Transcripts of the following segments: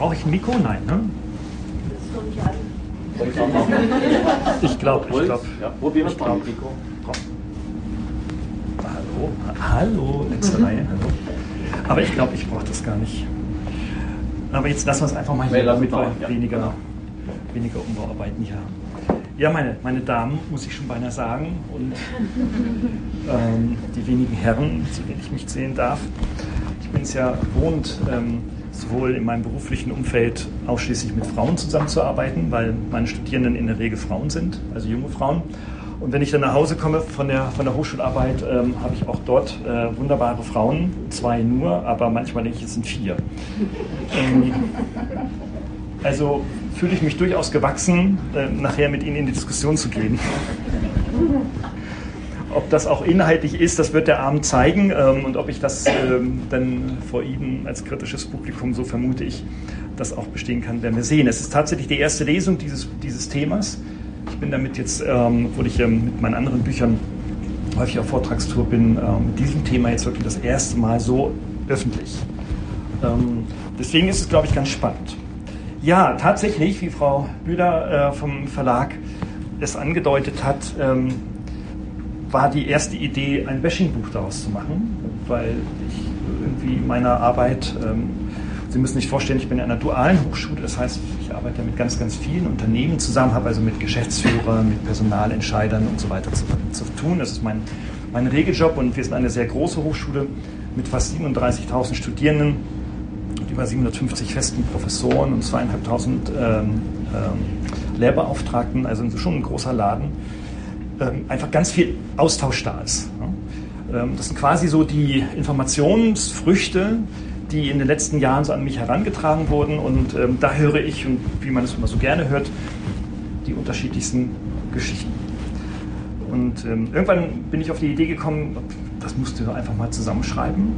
Brauche ich ein Mikro? Nein, ne? Ich glaube, ich glaube. Ja, probieren wir es mal Mikro. Hallo, hallo, letzte Reihe, hallo. Aber ich glaube, ich brauche das gar nicht. Aber jetzt lassen wir es einfach mal hier, damit wir ja. weniger, weniger Umbauarbeiten hier haben. Ja, meine, meine Damen, muss ich schon beinahe sagen, und ähm, die wenigen Herren, zu denen ich mich zählen darf. Ich bin es ja gewohnt, ähm, sowohl in meinem beruflichen Umfeld ausschließlich mit Frauen zusammenzuarbeiten, weil meine Studierenden in der Regel Frauen sind, also junge Frauen. Und wenn ich dann nach Hause komme von der, von der Hochschularbeit, ähm, habe ich auch dort äh, wunderbare Frauen, zwei nur, aber manchmal denke ich, es sind vier. Ähm, also fühle ich mich durchaus gewachsen, äh, nachher mit Ihnen in die Diskussion zu gehen. Ob das auch inhaltlich ist, das wird der Abend zeigen. Ähm, und ob ich das ähm, dann vor Ihnen als kritisches Publikum, so vermute ich, das auch bestehen kann, werden wir sehen. Es ist tatsächlich die erste Lesung dieses, dieses Themas. Ich bin damit jetzt, ähm, obwohl ich ähm, mit meinen anderen Büchern häufig auf Vortragstour bin, ähm, mit diesem Thema jetzt wirklich das erste Mal so öffentlich. Ähm, deswegen ist es, glaube ich, ganz spannend. Ja, tatsächlich, wie Frau Bühler äh, vom Verlag es angedeutet hat, ähm, war die erste Idee, ein Bashing-Buch daraus zu machen, weil ich irgendwie meiner Arbeit, ähm, Sie müssen sich vorstellen, ich bin in einer dualen Hochschule, das heißt, ich arbeite mit ganz, ganz vielen Unternehmen zusammen, habe also mit Geschäftsführern, mit Personalentscheidern und so weiter zu, zu tun. Das ist mein, mein Regeljob und wir sind eine sehr große Hochschule mit fast 37.000 Studierenden und über 750 festen Professoren und zweieinhalbtausend ähm, ähm, Lehrbeauftragten, also schon ein großer Laden einfach ganz viel Austausch da ist. Ähm, das sind quasi so die Informationsfrüchte, die in den letzten Jahren so an mich herangetragen wurden. Und ähm, da höre ich, und wie man es immer so gerne hört, die unterschiedlichsten Geschichten. Und ähm, irgendwann bin ich auf die Idee gekommen, das musst du einfach mal zusammenschreiben.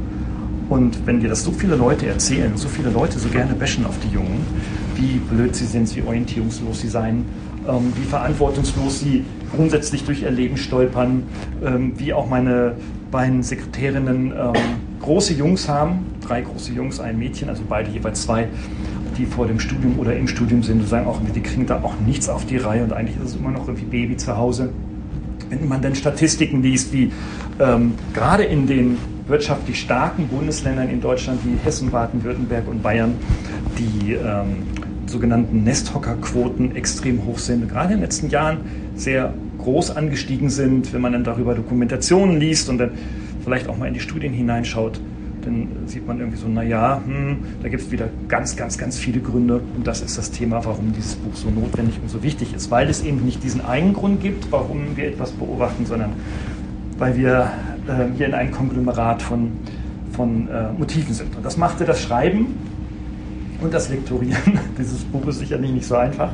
Und wenn dir das so viele Leute erzählen, so viele Leute so gerne bashen auf die Jungen, wie blöd sie sind, wie orientierungslos sie seien, ähm, wie verantwortungslos sie grundsätzlich durch ihr Leben stolpern, ähm, wie auch meine beiden Sekretärinnen ähm, große Jungs haben, drei große Jungs, ein Mädchen, also beide jeweils zwei, die vor dem Studium oder im Studium sind und sagen auch, die kriegen da auch nichts auf die Reihe und eigentlich ist es immer noch irgendwie Baby zu Hause. Wenn man dann Statistiken liest, wie ähm, gerade in den wirtschaftlich starken Bundesländern in Deutschland wie Hessen, Baden-Württemberg und Bayern die ähm, sogenannten Nesthockerquoten extrem hoch sind, gerade in den letzten Jahren sehr groß angestiegen sind, wenn man dann darüber Dokumentationen liest und dann vielleicht auch mal in die Studien hineinschaut, dann sieht man irgendwie so, naja, hm, da gibt es wieder ganz, ganz, ganz viele Gründe. Und das ist das Thema, warum dieses Buch so notwendig und so wichtig ist, weil es eben nicht diesen einen Grund gibt, warum wir etwas beobachten, sondern weil wir äh, hier in einem Konglomerat von, von äh, Motiven sind. Und das machte das Schreiben und das Lektorieren dieses Buches sicherlich nicht so einfach,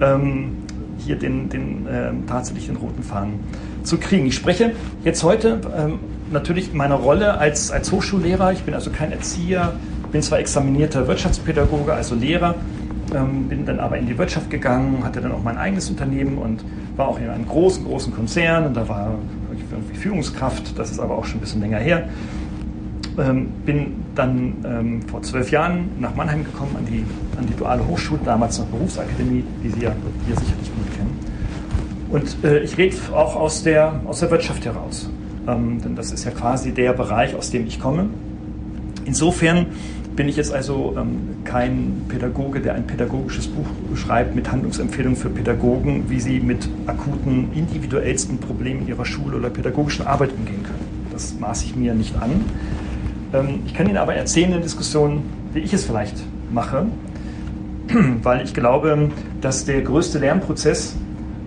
ähm, hier den, den äh, tatsächlich den roten Faden zu kriegen. Ich spreche jetzt heute ähm, natürlich in meiner Rolle als, als Hochschullehrer. Ich bin also kein Erzieher, bin zwar examinierter Wirtschaftspädagoge, also Lehrer, ähm, bin dann aber in die Wirtschaft gegangen, hatte dann auch mein eigenes Unternehmen und war auch in einem großen, großen Konzern und da war ich irgendwie Führungskraft, das ist aber auch schon ein bisschen länger her. Ähm, bin dann ähm, vor zwölf Jahren nach Mannheim gekommen an die, an die duale Hochschule, damals noch Berufsakademie, die Sie ja hier sicherlich gut kennen. Und äh, ich rede auch aus der, aus der Wirtschaft heraus, ähm, denn das ist ja quasi der Bereich, aus dem ich komme. Insofern bin ich jetzt also ähm, kein Pädagoge, der ein pädagogisches Buch schreibt mit Handlungsempfehlungen für Pädagogen, wie sie mit akuten, individuellsten Problemen ihrer Schule oder pädagogischen Arbeit umgehen können. Das maße ich mir nicht an. Ähm, ich kann Ihnen aber erzählen in der Diskussion, wie ich es vielleicht mache, weil ich glaube, dass der größte Lernprozess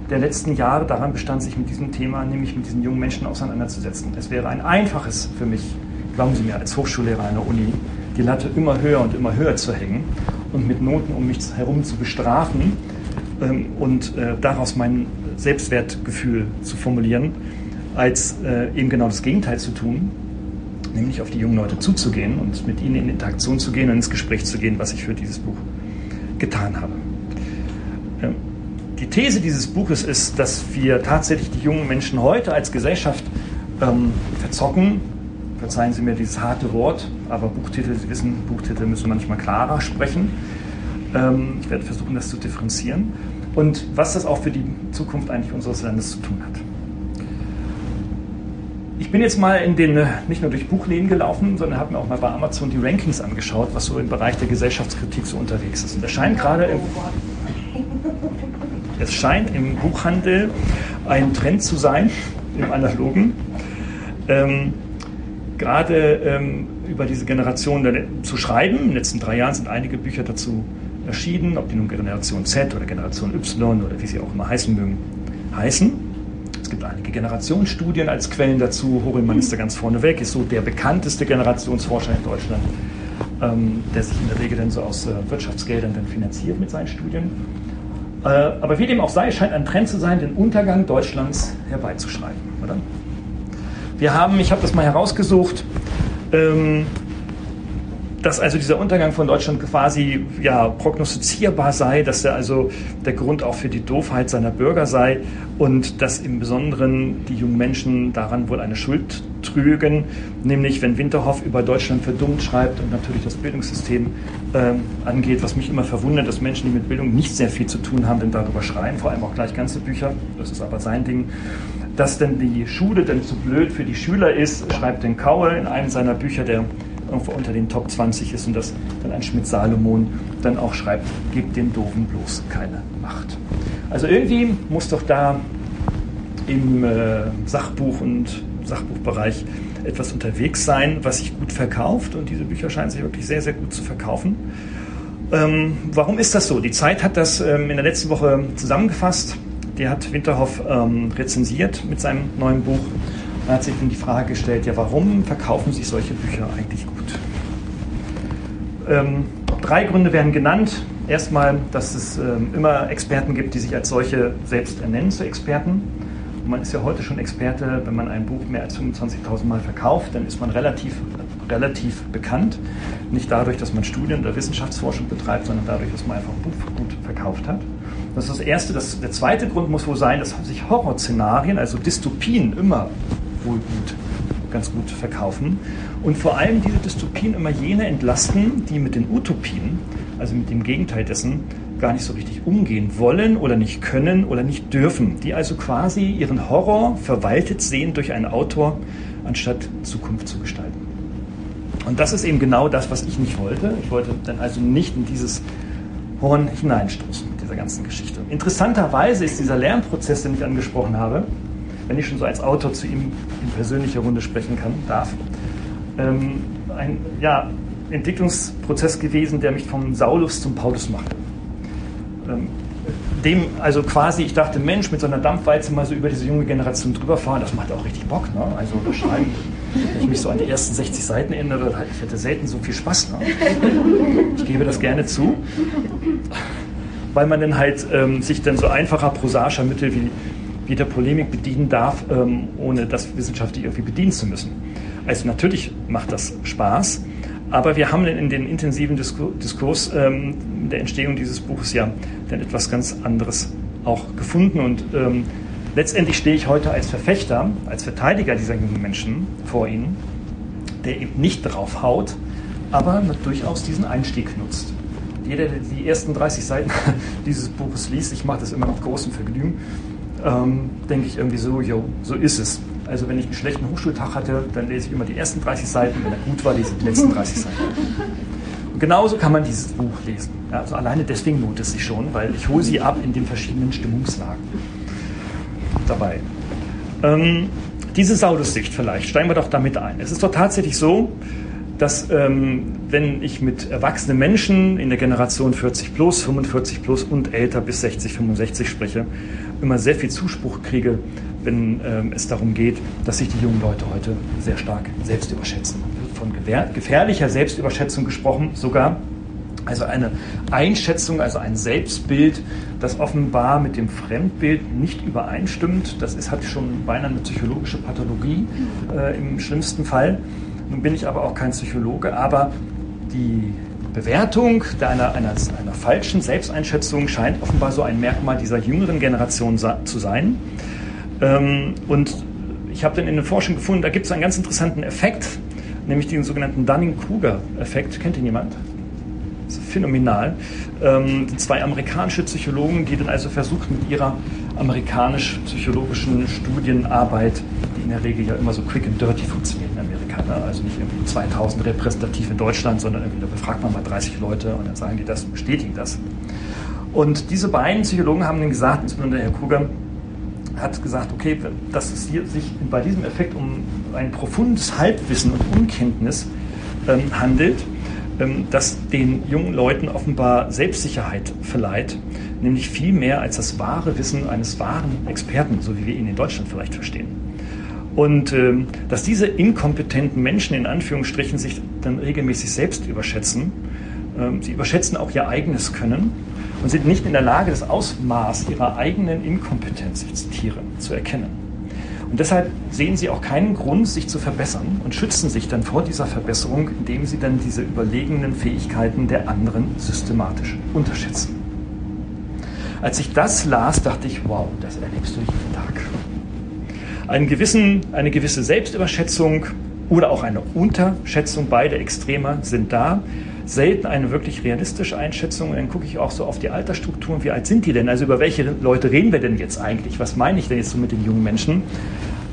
der letzten Jahre daran bestand, sich mit diesem Thema, nämlich mit diesen jungen Menschen auseinanderzusetzen. Es wäre ein einfaches für mich, glauben Sie mir, als Hochschullehrer einer Uni, die Latte immer höher und immer höher zu hängen und mit Noten um mich herum zu bestrafen ähm, und äh, daraus mein Selbstwertgefühl zu formulieren, als äh, eben genau das Gegenteil zu tun, nämlich auf die jungen Leute zuzugehen und mit ihnen in Interaktion zu gehen und ins Gespräch zu gehen, was ich für dieses Buch getan habe. Ähm, die These dieses Buches ist, dass wir tatsächlich die jungen Menschen heute als Gesellschaft ähm, verzocken, verzeihen Sie mir dieses harte Wort, aber Buchtitel, Sie wissen, Buchtitel müssen manchmal klarer sprechen. Ähm, ich werde versuchen, das zu differenzieren. Und was das auch für die Zukunft eigentlich unseres Landes zu tun hat. Ich bin jetzt mal in den, nicht nur durch Buchläden gelaufen, sondern habe mir auch mal bei Amazon die Rankings angeschaut, was so im Bereich der Gesellschaftskritik so unterwegs ist. Und es scheint gerade im, es scheint im Buchhandel ein Trend zu sein, im analogen, ähm, gerade ähm, über diese Generation zu schreiben. In den letzten drei Jahren sind einige Bücher dazu erschienen, ob die nun Generation Z oder Generation Y oder wie sie auch immer heißen mögen, heißen. Gibt einige Generationsstudien als Quellen dazu. Horelmann ist da ganz vorneweg, ist so der bekannteste Generationsforscher in Deutschland, ähm, der sich in der Regel dann so aus äh, Wirtschaftsgeldern dann finanziert mit seinen Studien. Äh, aber wie dem auch sei, scheint ein Trend zu sein, den Untergang Deutschlands herbeizuschreiben, oder? Wir haben, ich habe das mal herausgesucht, ähm, dass also dieser Untergang von Deutschland quasi ja, prognostizierbar sei, dass er also der Grund auch für die Doofheit seiner Bürger sei und dass im Besonderen die jungen Menschen daran wohl eine Schuld trügen, nämlich wenn Winterhoff über Deutschland verdummt schreibt und natürlich das Bildungssystem ähm, angeht, was mich immer verwundert, dass Menschen, die mit Bildung nicht sehr viel zu tun haben, denn darüber schreiben, vor allem auch gleich ganze Bücher, das ist aber sein Ding. Dass denn die Schule denn zu blöd für die Schüler ist, schreibt den Kaue in einem seiner Bücher, der irgendwo unter den Top 20 ist und dass dann ein Schmidt-Salomon dann auch schreibt, gebt den Doofen bloß keine Macht. Also irgendwie muss doch da im äh, Sachbuch und Sachbuchbereich etwas unterwegs sein, was sich gut verkauft und diese Bücher scheinen sich wirklich sehr, sehr gut zu verkaufen. Ähm, warum ist das so? Die Zeit hat das ähm, in der letzten Woche zusammengefasst. Die hat Winterhoff ähm, rezensiert mit seinem neuen Buch man hat sich dann die Frage gestellt, ja, warum verkaufen sich solche Bücher eigentlich gut? Ähm, drei Gründe werden genannt. Erstmal, dass es ähm, immer Experten gibt, die sich als solche selbst ernennen zu Experten. Und man ist ja heute schon Experte, wenn man ein Buch mehr als 25.000 Mal verkauft, dann ist man relativ, relativ bekannt. Nicht dadurch, dass man Studien oder Wissenschaftsforschung betreibt, sondern dadurch, dass man einfach ein Buch gut verkauft hat. Das ist das Erste. Das, der zweite Grund muss wohl sein, dass sich Horrorszenarien, also Dystopien, immer wohl gut, ganz gut verkaufen. Und vor allem diese Dystopien immer jene entlasten, die mit den Utopien, also mit dem Gegenteil dessen, gar nicht so richtig umgehen wollen oder nicht können oder nicht dürfen. Die also quasi ihren Horror verwaltet sehen durch einen Autor, anstatt Zukunft zu gestalten. Und das ist eben genau das, was ich nicht wollte. Ich wollte dann also nicht in dieses Horn hineinstoßen mit dieser ganzen Geschichte. Interessanterweise ist dieser Lernprozess, den ich angesprochen habe, wenn ich schon so als Autor zu ihm in persönlicher Runde sprechen kann, darf, ähm, ein ja, Entwicklungsprozess gewesen, der mich vom Saulus zum Paulus machte. Ähm, dem, also quasi, ich dachte, Mensch, mit so einer Dampfwalze mal so über diese junge Generation drüber fahren, das macht auch richtig Bock. Ne? Also das Schreiben, wenn ich mich so an die ersten 60 Seiten erinnere, ich hätte selten so viel Spaß. Ne? Ich gebe das gerne zu, weil man dann halt ähm, sich dann so einfacher prosaischer Mittel wie jeder Polemik bedienen darf, ähm, ohne das wissenschaftlich irgendwie bedienen zu müssen. Also natürlich macht das Spaß, aber wir haben in den intensiven Diskurs ähm, der Entstehung dieses Buches ja dann etwas ganz anderes auch gefunden und ähm, letztendlich stehe ich heute als Verfechter, als Verteidiger dieser jungen Menschen vor Ihnen, der eben nicht drauf haut, aber durchaus diesen Einstieg nutzt. Jeder, der die ersten 30 Seiten dieses Buches liest, ich mache das immer mit großem Vergnügen, ähm, denke ich irgendwie so, jo, so ist es. Also wenn ich einen schlechten Hochschultag hatte, dann lese ich immer die ersten 30 Seiten, wenn er gut war, lese ich die letzten 30 Seiten. Und genauso kann man dieses Buch lesen. Ja, also alleine deswegen lohnt es sich schon, weil ich hole sie ab in den verschiedenen Stimmungslagen dabei. Ähm, diese Saudussicht vielleicht, steigen wir doch damit ein. Es ist doch tatsächlich so, dass ähm, wenn ich mit erwachsenen Menschen in der Generation 40 plus, 45 plus und älter bis 60, 65 spreche, immer sehr viel Zuspruch kriege, wenn ähm, es darum geht, dass sich die jungen Leute heute sehr stark selbst überschätzen. Von gefährlicher Selbstüberschätzung gesprochen sogar. Also eine Einschätzung, also ein Selbstbild, das offenbar mit dem Fremdbild nicht übereinstimmt. Das ist, hat schon beinahe eine psychologische Pathologie äh, im schlimmsten Fall. Nun bin ich aber auch kein Psychologe, aber die Bewertung einer, einer, einer falschen Selbsteinschätzung scheint offenbar so ein Merkmal dieser jüngeren Generation zu sein. Ähm, und ich habe dann in der Forschung gefunden, da gibt es einen ganz interessanten Effekt. nämlich den sogenannten Dunning-Kruger-Effekt. Kennt ihn jemand? Das ist phänomenal. Ähm, zwei amerikanische Psychologen, die dann also versuchen, mit ihrer amerikanisch-psychologischen Studienarbeit, die in der Regel ja immer so quick and dirty funktioniert in Amerika, ne? also nicht irgendwie 2000 repräsentativ in Deutschland, sondern irgendwie da befragt man mal 30 Leute und dann sagen die das und bestätigen das. Und diese beiden Psychologen haben dann gesagt, insbesondere Herr Kruger, hat gesagt, okay, dass es hier sich bei diesem Effekt um ein profundes Halbwissen und Unkenntnis ähm, handelt, ähm, das den jungen Leuten offenbar Selbstsicherheit verleiht, nämlich viel mehr als das wahre Wissen eines wahren Experten, so wie wir ihn in Deutschland vielleicht verstehen. Und ähm, dass diese inkompetenten Menschen in Anführungsstrichen sich dann regelmäßig selbst überschätzen, ähm, sie überschätzen auch ihr eigenes Können und sind nicht in der Lage, das Ausmaß ihrer eigenen Inkompetenz, ich zitiere, zu erkennen. Und deshalb sehen sie auch keinen Grund, sich zu verbessern und schützen sich dann vor dieser Verbesserung, indem sie dann diese überlegenen Fähigkeiten der anderen systematisch unterschätzen. Als ich das las, dachte ich, wow, das erlebst du jeden Tag. Einen gewissen, eine gewisse Selbstüberschätzung oder auch eine Unterschätzung, beide Extremer sind da selten eine wirklich realistische Einschätzung. Und dann gucke ich auch so auf die Altersstrukturen. Wie alt sind die denn? Also über welche Leute reden wir denn jetzt eigentlich? Was meine ich denn jetzt so mit den jungen Menschen?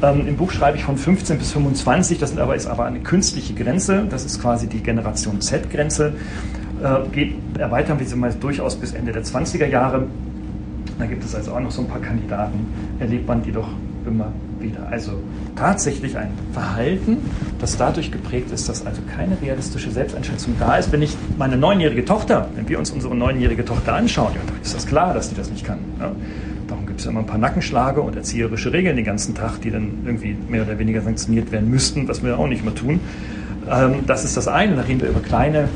Ähm, Im Buch schreibe ich von 15 bis 25. Das aber, ist aber eine künstliche Grenze. Das ist quasi die Generation Z-Grenze. Äh, erweitern wir sie mal durchaus bis Ende der 20er Jahre. Da gibt es also auch noch so ein paar Kandidaten. Erlebt man die doch immer wieder. Also tatsächlich ein Verhalten, das dadurch geprägt ist, dass also keine realistische Selbsteinschätzung da ist. Wenn ich meine neunjährige Tochter, wenn wir uns unsere neunjährige Tochter anschauen, ja, dann ist das klar, dass die das nicht kann. Ja. Darum gibt es ja immer ein paar Nackenschlage und erzieherische Regeln den ganzen Tag, die dann irgendwie mehr oder weniger sanktioniert werden müssten, was wir auch nicht mehr tun. Ähm, das ist das eine. Da reden wir über kleine,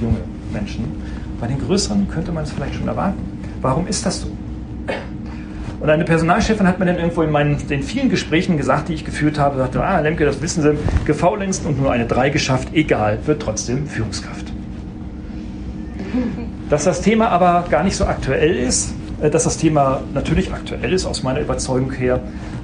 junge Menschen. Bei den größeren könnte man es vielleicht schon erwarten. Warum ist das so? Und eine Personalchefin hat mir dann irgendwo in meinen, den vielen Gesprächen gesagt, die ich geführt habe, sagte, ah, Lemke, das wissen Sie, gefaulenzt und nur eine 3 geschafft, egal, wird trotzdem Führungskraft. Dass das Thema aber gar nicht so aktuell ist, äh, dass das Thema natürlich aktuell ist aus meiner Überzeugung her,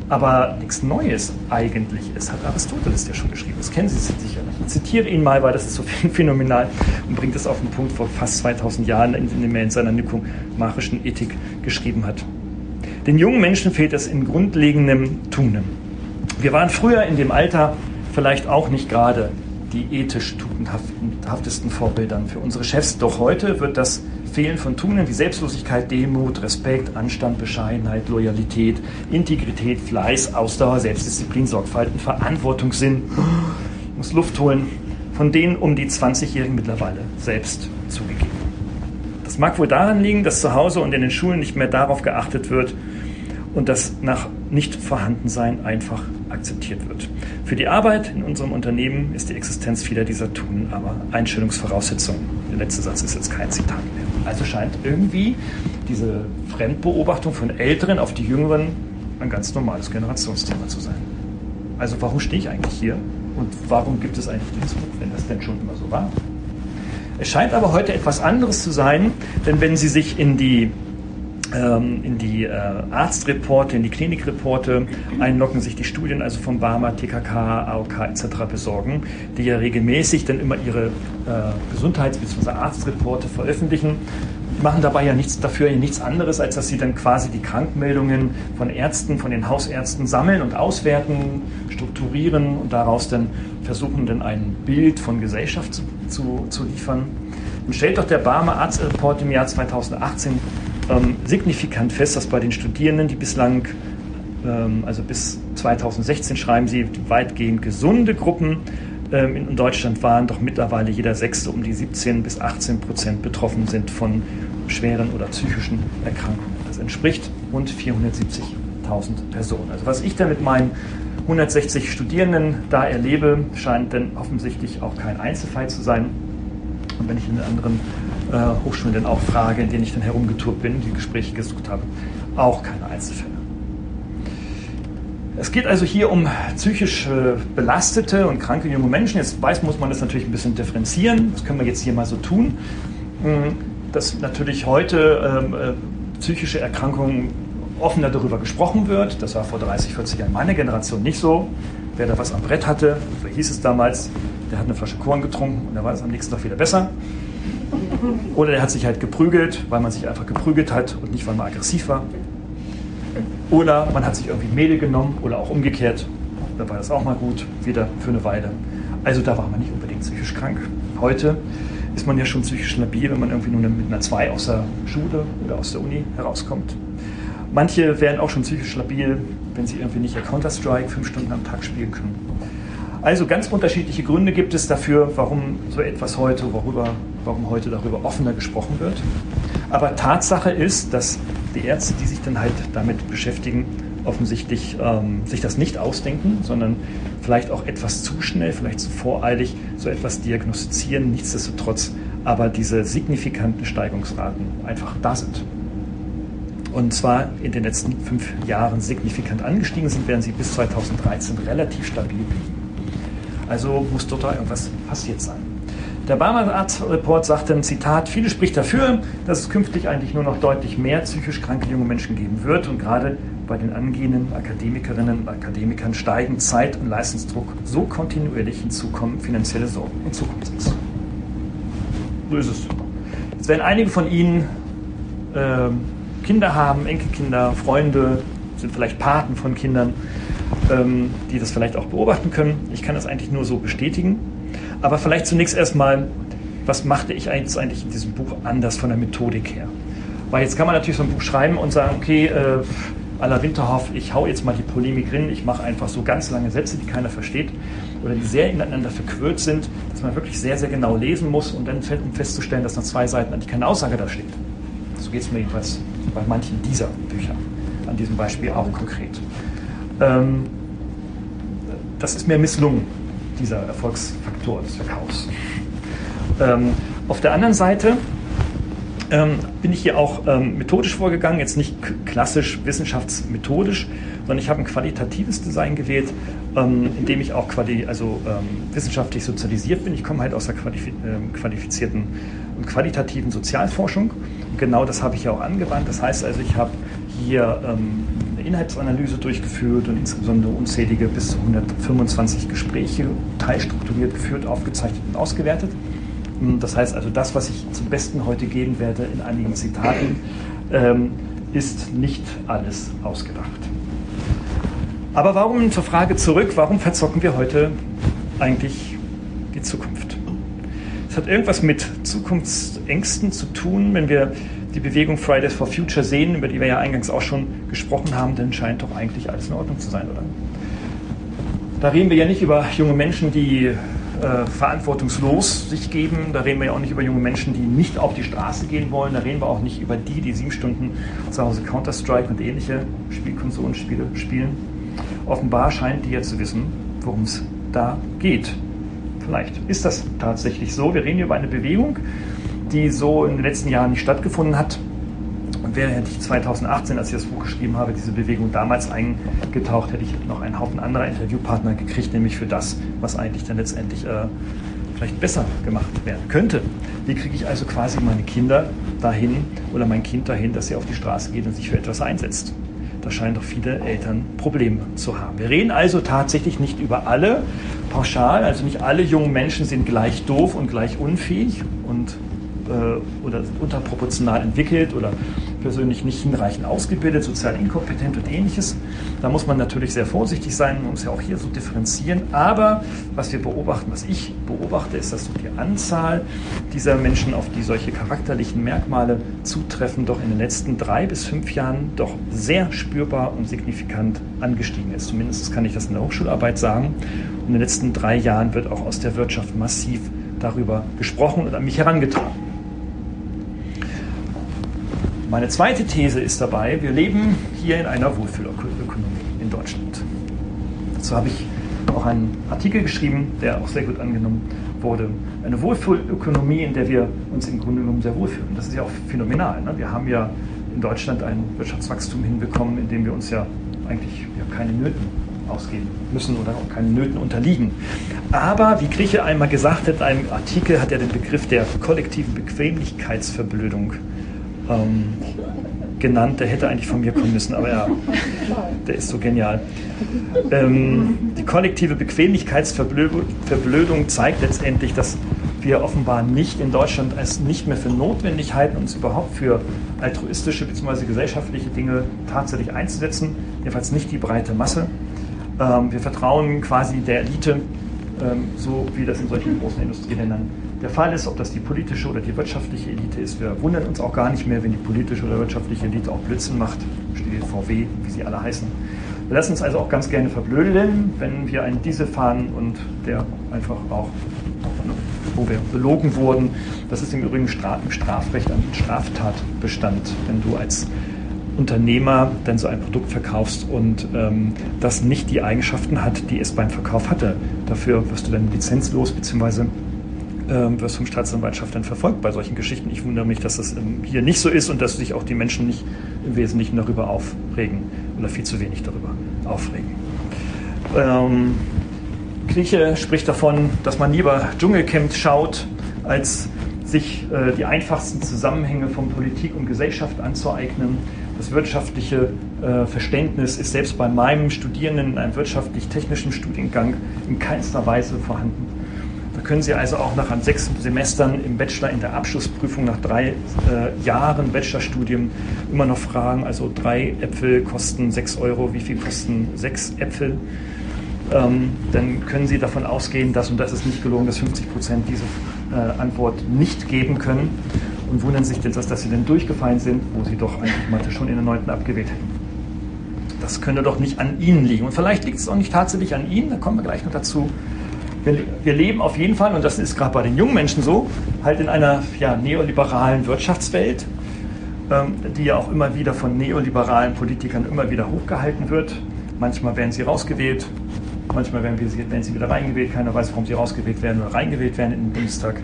aber nichts Neues eigentlich ist, hat Aristoteles ja schon geschrieben. Das kennen Sie sicher. Ich zitiere ihn mal, weil das ist so phänomenal und bringt es auf den Punkt vor fast 2000 Jahren, in dem er in seiner nikomachischen Ethik geschrieben hat. Den jungen Menschen fehlt es in grundlegendem Tunen. Wir waren früher in dem Alter vielleicht auch nicht gerade die ethisch tugendhaftesten Vorbildern für unsere Chefs. Doch heute wird das Fehlen von Tunen wie Selbstlosigkeit, Demut, Respekt, Anstand, Bescheidenheit, Loyalität, Integrität, Fleiß, Ausdauer, Selbstdisziplin, Sorgfalt und Verantwortungssinn, ich muss Luft holen, von denen um die 20-Jährigen mittlerweile selbst zugegeben. Das mag wohl daran liegen, dass zu Hause und in den Schulen nicht mehr darauf geachtet wird, und das nach Nicht-Vorhandensein einfach akzeptiert wird. Für die Arbeit in unserem Unternehmen ist die Existenz vieler dieser Tugenden aber Einstellungsvoraussetzung. Der letzte Satz ist jetzt kein Zitat mehr. Also scheint irgendwie diese Fremdbeobachtung von Älteren auf die Jüngeren ein ganz normales Generationsthema zu sein. Also warum stehe ich eigentlich hier und warum gibt es eigentlich dieses Buch, wenn das denn schon immer so war? Es scheint aber heute etwas anderes zu sein, denn wenn Sie sich in die in die äh, Arztreporte, in die Klinikreporte einloggen, sich die Studien also vom BARMA, TKK, AOK etc. besorgen, die ja regelmäßig dann immer ihre äh, Gesundheits- bzw. Arztreporte veröffentlichen. Die machen dabei ja nichts dafür nichts anderes, als dass sie dann quasi die Krankmeldungen von Ärzten, von den Hausärzten sammeln und auswerten, strukturieren und daraus dann versuchen, dann ein Bild von Gesellschaft zu, zu, zu liefern. Und stellt doch der Barmer Arztreport im Jahr 2018 ähm, signifikant fest, dass bei den Studierenden, die bislang, ähm, also bis 2016 schreiben sie, weitgehend gesunde Gruppen ähm, in Deutschland waren, doch mittlerweile jeder Sechste um die 17 bis 18 Prozent betroffen sind von schweren oder psychischen Erkrankungen. Das entspricht rund 470.000 Personen. Also was ich da mit meinen 160 Studierenden da erlebe, scheint dann offensichtlich auch kein Einzelfall zu sein. Und wenn ich in den anderen äh, Hochschulen dann auch frage, in denen ich dann herumgetourt bin, die Gespräche gesucht habe, auch keine Einzelfälle. Es geht also hier um psychisch äh, belastete und kranke junge Menschen. Jetzt weiß, muss man das natürlich ein bisschen differenzieren. Das können wir jetzt hier mal so tun. Hm, dass natürlich heute ähm, äh, psychische Erkrankungen offener darüber gesprochen wird. Das war vor 30, 40 Jahren meiner Generation nicht so. Wer da was am Brett hatte, so hieß es damals, der hat eine Flasche Korn getrunken und da war es am nächsten Tag wieder besser. Oder der hat sich halt geprügelt, weil man sich einfach geprügelt hat und nicht, weil man aggressiv war. Oder man hat sich irgendwie Mehl genommen oder auch umgekehrt. Da war das auch mal gut, wieder für eine Weile. Also da war man nicht unbedingt psychisch krank. Heute ist man ja schon psychisch labil, wenn man irgendwie nur mit einer 2 aus der Schule oder aus der Uni herauskommt. Manche werden auch schon psychisch labil, wenn sie irgendwie nicht ihr Counter-Strike fünf Stunden am Tag spielen können. Also ganz unterschiedliche Gründe gibt es dafür, warum so etwas heute, worüber, warum heute darüber offener gesprochen wird. Aber Tatsache ist, dass die Ärzte, die sich dann halt damit beschäftigen, offensichtlich ähm, sich das nicht ausdenken, sondern vielleicht auch etwas zu schnell, vielleicht zu voreilig so etwas diagnostizieren. Nichtsdestotrotz aber diese signifikanten Steigungsraten einfach da sind. Und zwar in den letzten fünf Jahren signifikant angestiegen sind, während sie bis 2013 relativ stabil blieben. Also muss dort da irgendwas passiert sein. Der Barmer Arzt-Report sagt dann, Zitat, viele spricht dafür, dass es künftig eigentlich nur noch deutlich mehr psychisch kranke junge Menschen geben wird und gerade bei den angehenden Akademikerinnen und Akademikern steigen Zeit- und Leistungsdruck so kontinuierlich hinzukommen, finanzielle Sorgen und Zukunftsangst. So ist es. Jetzt werden einige von Ihnen äh, Kinder haben, Enkelkinder, Freunde, sind vielleicht Paten von Kindern, ähm, die das vielleicht auch beobachten können. Ich kann das eigentlich nur so bestätigen. Aber vielleicht zunächst erstmal, was machte ich eigentlich in diesem Buch anders von der Methodik her? Weil jetzt kann man natürlich so ein Buch schreiben und sagen, okay, äh, à la Winterhoff, ich hau jetzt mal die Polemik rein, ich mache einfach so ganz lange Sätze, die keiner versteht oder die sehr ineinander verquirlt sind, dass man wirklich sehr, sehr genau lesen muss und dann um festzustellen, dass nach zwei Seiten eigentlich keine Aussage da steht. So geht es mir jedenfalls bei manchen dieser Bücher, an diesem Beispiel auch konkret. Ähm, das ist mir misslungen, dieser Erfolgsfaktor des Verkaufs. Ähm, auf der anderen Seite ähm, bin ich hier auch ähm, methodisch vorgegangen, jetzt nicht klassisch wissenschaftsmethodisch, sondern ich habe ein qualitatives Design gewählt, ähm, in dem ich auch quali also, ähm, wissenschaftlich sozialisiert bin. Ich komme halt aus der qualifi ähm, qualifizierten und qualitativen Sozialforschung. Und genau das habe ich ja auch angewandt. Das heißt also, ich habe hier ähm, Inhaltsanalyse durchgeführt und insbesondere unzählige bis zu 125 Gespräche teilstrukturiert geführt, aufgezeichnet und ausgewertet. Hm, das heißt also, das, was ich zum Besten heute geben werde in einigen Zitaten, ähm, ist nicht alles ausgedacht. Aber warum zur Frage zurück, warum verzocken wir heute eigentlich die Zukunft? Es hat irgendwas mit Zukunftsängsten zu tun, wenn wir die Bewegung Fridays for Future sehen, über die wir ja eingangs auch schon gesprochen haben, dann scheint doch eigentlich alles in Ordnung zu sein, oder? Da reden wir ja nicht über junge Menschen, die äh, verantwortungslos sich geben. Da reden wir ja auch nicht über junge Menschen, die nicht auf die Straße gehen wollen. Da reden wir auch nicht über die, die sieben Stunden zu Hause Counter-Strike und ähnliche Spielkonsolenspiele spielen. Offenbar scheint die ja zu wissen, worum es da geht. Vielleicht ist das tatsächlich so. Wir reden hier über eine Bewegung, die so in den letzten Jahren nicht stattgefunden hat. Und wäre ich 2018, als ich das Buch geschrieben habe, diese Bewegung damals eingetaucht, hätte ich noch einen Haufen anderer Interviewpartner gekriegt, nämlich für das, was eigentlich dann letztendlich äh, vielleicht besser gemacht werden könnte. Wie kriege ich also quasi meine Kinder dahin oder mein Kind dahin, dass sie auf die Straße geht und sich für etwas einsetzt? Da scheinen doch viele Eltern Probleme zu haben. Wir reden also tatsächlich nicht über alle pauschal, also nicht alle jungen Menschen sind gleich doof und gleich unfähig und äh, oder unterproportional entwickelt oder persönlich nicht hinreichend ausgebildet, sozial inkompetent und ähnliches. Da muss man natürlich sehr vorsichtig sein, man muss ja auch hier so differenzieren. Aber was wir beobachten, was ich beobachte, ist, dass so die Anzahl dieser Menschen, auf die solche charakterlichen Merkmale zutreffen, doch in den letzten drei bis fünf Jahren doch sehr spürbar und signifikant angestiegen ist. Zumindest kann ich das in der Hochschularbeit sagen. Und in den letzten drei Jahren wird auch aus der Wirtschaft massiv darüber gesprochen und an mich herangetragen. Meine zweite These ist dabei, wir leben hier in einer Wohlfühlökonomie in Deutschland. Dazu habe ich auch einen Artikel geschrieben, der auch sehr gut angenommen wurde. Eine Wohlfühlökonomie, in der wir uns im Grunde genommen sehr wohlfühlen. Das ist ja auch phänomenal. Ne? Wir haben ja in Deutschland ein Wirtschaftswachstum hinbekommen, in dem wir uns ja eigentlich ja, keine Nöten ausgeben müssen oder auch keine Nöten unterliegen. Aber, wie Grieche einmal gesagt hat, in einem Artikel hat er den Begriff der kollektiven Bequemlichkeitsverblödung ähm, genannt, der hätte eigentlich von mir kommen müssen, aber ja, der ist so genial. Ähm, die kollektive Bequemlichkeitsverblödung zeigt letztendlich, dass wir offenbar nicht in Deutschland es nicht mehr für notwendig halten, uns überhaupt für altruistische bzw. gesellschaftliche Dinge tatsächlich einzusetzen, jedenfalls nicht die breite Masse. Ähm, wir vertrauen quasi der Elite, ähm, so wie das in solchen großen Industrieländern der Fall ist, ob das die politische oder die wirtschaftliche Elite ist. Wir wundern uns auch gar nicht mehr, wenn die politische oder wirtschaftliche Elite auch Blödsinn macht, steht VW, wie sie alle heißen. Wir lassen uns also auch ganz gerne verblödeln, wenn wir einen Diesel fahren und der einfach auch, wo wir belogen wurden. Das ist im Übrigen im Strafrecht ein Straftatbestand, wenn du als Unternehmer dann so ein Produkt verkaufst und ähm, das nicht die Eigenschaften hat, die es beim Verkauf hatte. Dafür wirst du dann lizenzlos bzw ähm, wirst vom Staatsanwaltschaft dann verfolgt bei solchen Geschichten. Ich wundere mich, dass das ähm, hier nicht so ist und dass sich auch die Menschen nicht im Wesentlichen darüber aufregen oder viel zu wenig darüber aufregen. Ähm, Kliche spricht davon, dass man lieber Dschungelcamp schaut, als sich äh, die einfachsten Zusammenhänge von Politik und Gesellschaft anzueignen. Das wirtschaftliche äh, Verständnis ist selbst bei meinem Studierenden in einem wirtschaftlich-technischen Studiengang in keinster Weise vorhanden. Können Sie also auch nach sechs Semestern im Bachelor in der Abschlussprüfung nach drei äh, Jahren Bachelorstudium immer noch fragen, also drei Äpfel kosten sechs Euro, wie viel kosten sechs Äpfel? Ähm, dann können Sie davon ausgehen, dass, und das ist nicht gelungen, dass 50 Prozent diese äh, Antwort nicht geben können und wundern sich, dass, dass Sie denn durchgefallen sind, wo Sie doch eigentlich Mathe schon in der 9. abgewählt hätten. Das könnte doch nicht an Ihnen liegen. Und vielleicht liegt es auch nicht tatsächlich an Ihnen, da kommen wir gleich noch dazu wir, wir leben auf jeden Fall, und das ist gerade bei den jungen Menschen so, halt in einer ja, neoliberalen Wirtschaftswelt, ähm, die ja auch immer wieder von neoliberalen Politikern immer wieder hochgehalten wird. Manchmal werden sie rausgewählt, manchmal werden, wir, werden sie wieder reingewählt. Keiner weiß, warum sie rausgewählt werden oder reingewählt werden in den Bundestag.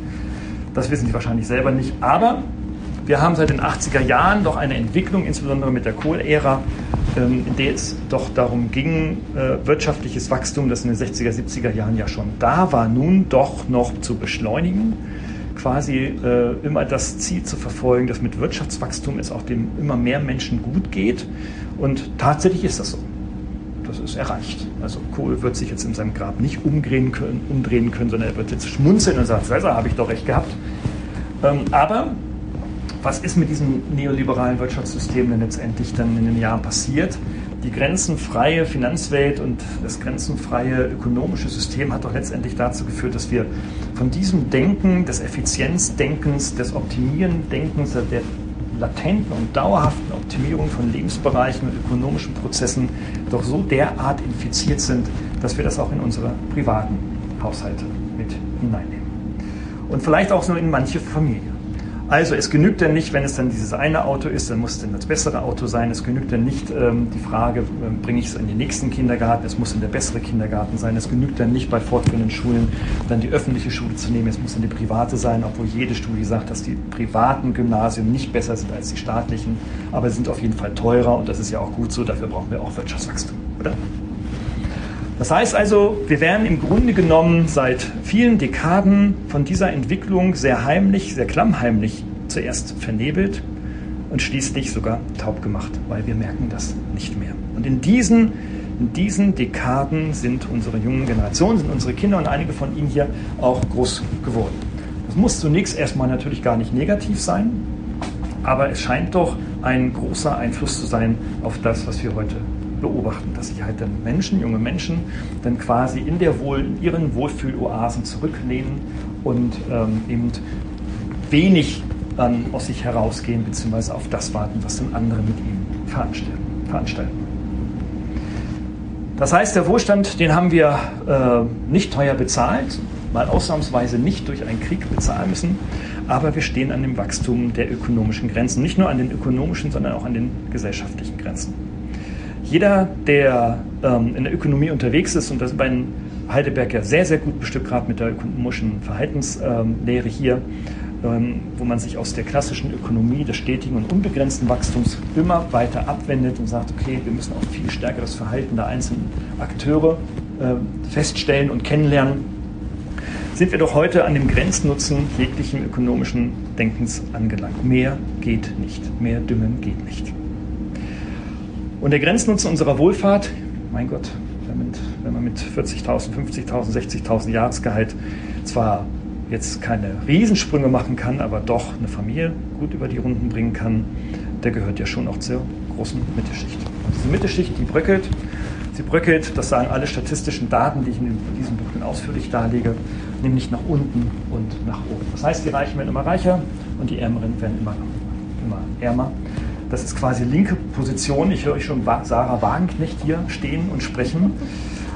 Das wissen sie wahrscheinlich selber nicht. Aber wir haben seit den 80er Jahren doch eine Entwicklung, insbesondere mit der Kohl-Ära, in der es doch darum ging, äh, wirtschaftliches Wachstum, das in den 60er, 70er Jahren ja schon da war, nun doch noch zu beschleunigen. Quasi äh, immer das Ziel zu verfolgen, dass mit Wirtschaftswachstum es auch dem immer mehr Menschen gut geht. Und tatsächlich ist das so. Das ist erreicht. Also Kohl wird sich jetzt in seinem Grab nicht umdrehen können, umdrehen können sondern er wird jetzt schmunzeln und sagen, Cäsar, habe ich doch recht gehabt. Ähm, aber was ist mit diesem neoliberalen Wirtschaftssystem denn letztendlich dann in den Jahren passiert? Die grenzenfreie Finanzwelt und das grenzenfreie ökonomische System hat doch letztendlich dazu geführt, dass wir von diesem Denken, des Effizienzdenkens, des Optimierendenkens, der latenten und dauerhaften Optimierung von Lebensbereichen und ökonomischen Prozessen doch so derart infiziert sind, dass wir das auch in unsere privaten Haushalte mit hineinnehmen. Und vielleicht auch nur in manche Familien. Also es genügt dann nicht, wenn es dann dieses eine Auto ist, dann muss es dann das bessere Auto sein. Es genügt dann nicht ähm, die Frage, äh, bringe ich es in den nächsten Kindergarten, es muss dann der bessere Kindergarten sein. Es genügt dann nicht bei fortführenden Schulen dann die öffentliche Schule zu nehmen, es muss dann die private sein, obwohl jede Studie sagt, dass die privaten Gymnasien nicht besser sind als die staatlichen, aber sie sind auf jeden Fall teurer und das ist ja auch gut so, dafür brauchen wir auch Wirtschaftswachstum, oder? Das heißt also, wir werden im Grunde genommen seit vielen Dekaden von dieser Entwicklung sehr heimlich, sehr klammheimlich zuerst vernebelt und schließlich sogar taub gemacht, weil wir merken das nicht mehr. Und in diesen, in diesen Dekaden sind unsere jungen Generationen, sind unsere Kinder und einige von ihnen hier auch groß geworden. Das muss zunächst erstmal natürlich gar nicht negativ sein, aber es scheint doch ein großer Einfluss zu sein auf das, was wir heute beobachten, dass sich halt dann Menschen, junge Menschen, dann quasi in, der Wohl, in ihren Wohlfühloasen zurücklehnen und ähm, eben wenig dann aus sich herausgehen, beziehungsweise auf das warten, was dann andere mit ihnen veranstalten. Das heißt, der Wohlstand, den haben wir äh, nicht teuer bezahlt, mal ausnahmsweise nicht durch einen Krieg bezahlen müssen, aber wir stehen an dem Wachstum der ökonomischen Grenzen, nicht nur an den ökonomischen, sondern auch an den gesellschaftlichen Grenzen. Jeder, der ähm, in der Ökonomie unterwegs ist, und das ist bei Heidelberg ja sehr, sehr gut bestückt, gerade mit der ökonomischen Verhaltenslehre hier, ähm, wo man sich aus der klassischen Ökonomie des stetigen und unbegrenzten Wachstums immer weiter abwendet und sagt, okay, wir müssen auch viel stärker das Verhalten der einzelnen Akteure äh, feststellen und kennenlernen, sind wir doch heute an dem Grenznutzen jeglichen ökonomischen Denkens angelangt. Mehr geht nicht, mehr düngen geht nicht. Und der Grenznutzen unserer Wohlfahrt, mein Gott, wenn man mit, wenn man mit 40.000, 50.000, 60.000 Jahresgehalt zwar jetzt keine Riesensprünge machen kann, aber doch eine Familie gut über die Runden bringen kann, der gehört ja schon auch zur großen Mittelschicht. Diese Mittelschicht, die bröckelt. Sie bröckelt, das sagen alle statistischen Daten, die ich in diesem Buch ausführlich darlege, nämlich nach unten und nach oben. Das heißt, die Reichen werden immer reicher und die Ärmeren werden immer, immer ärmer. Das ist quasi linke Position. Ich höre schon Sarah Wagenknecht hier stehen und sprechen.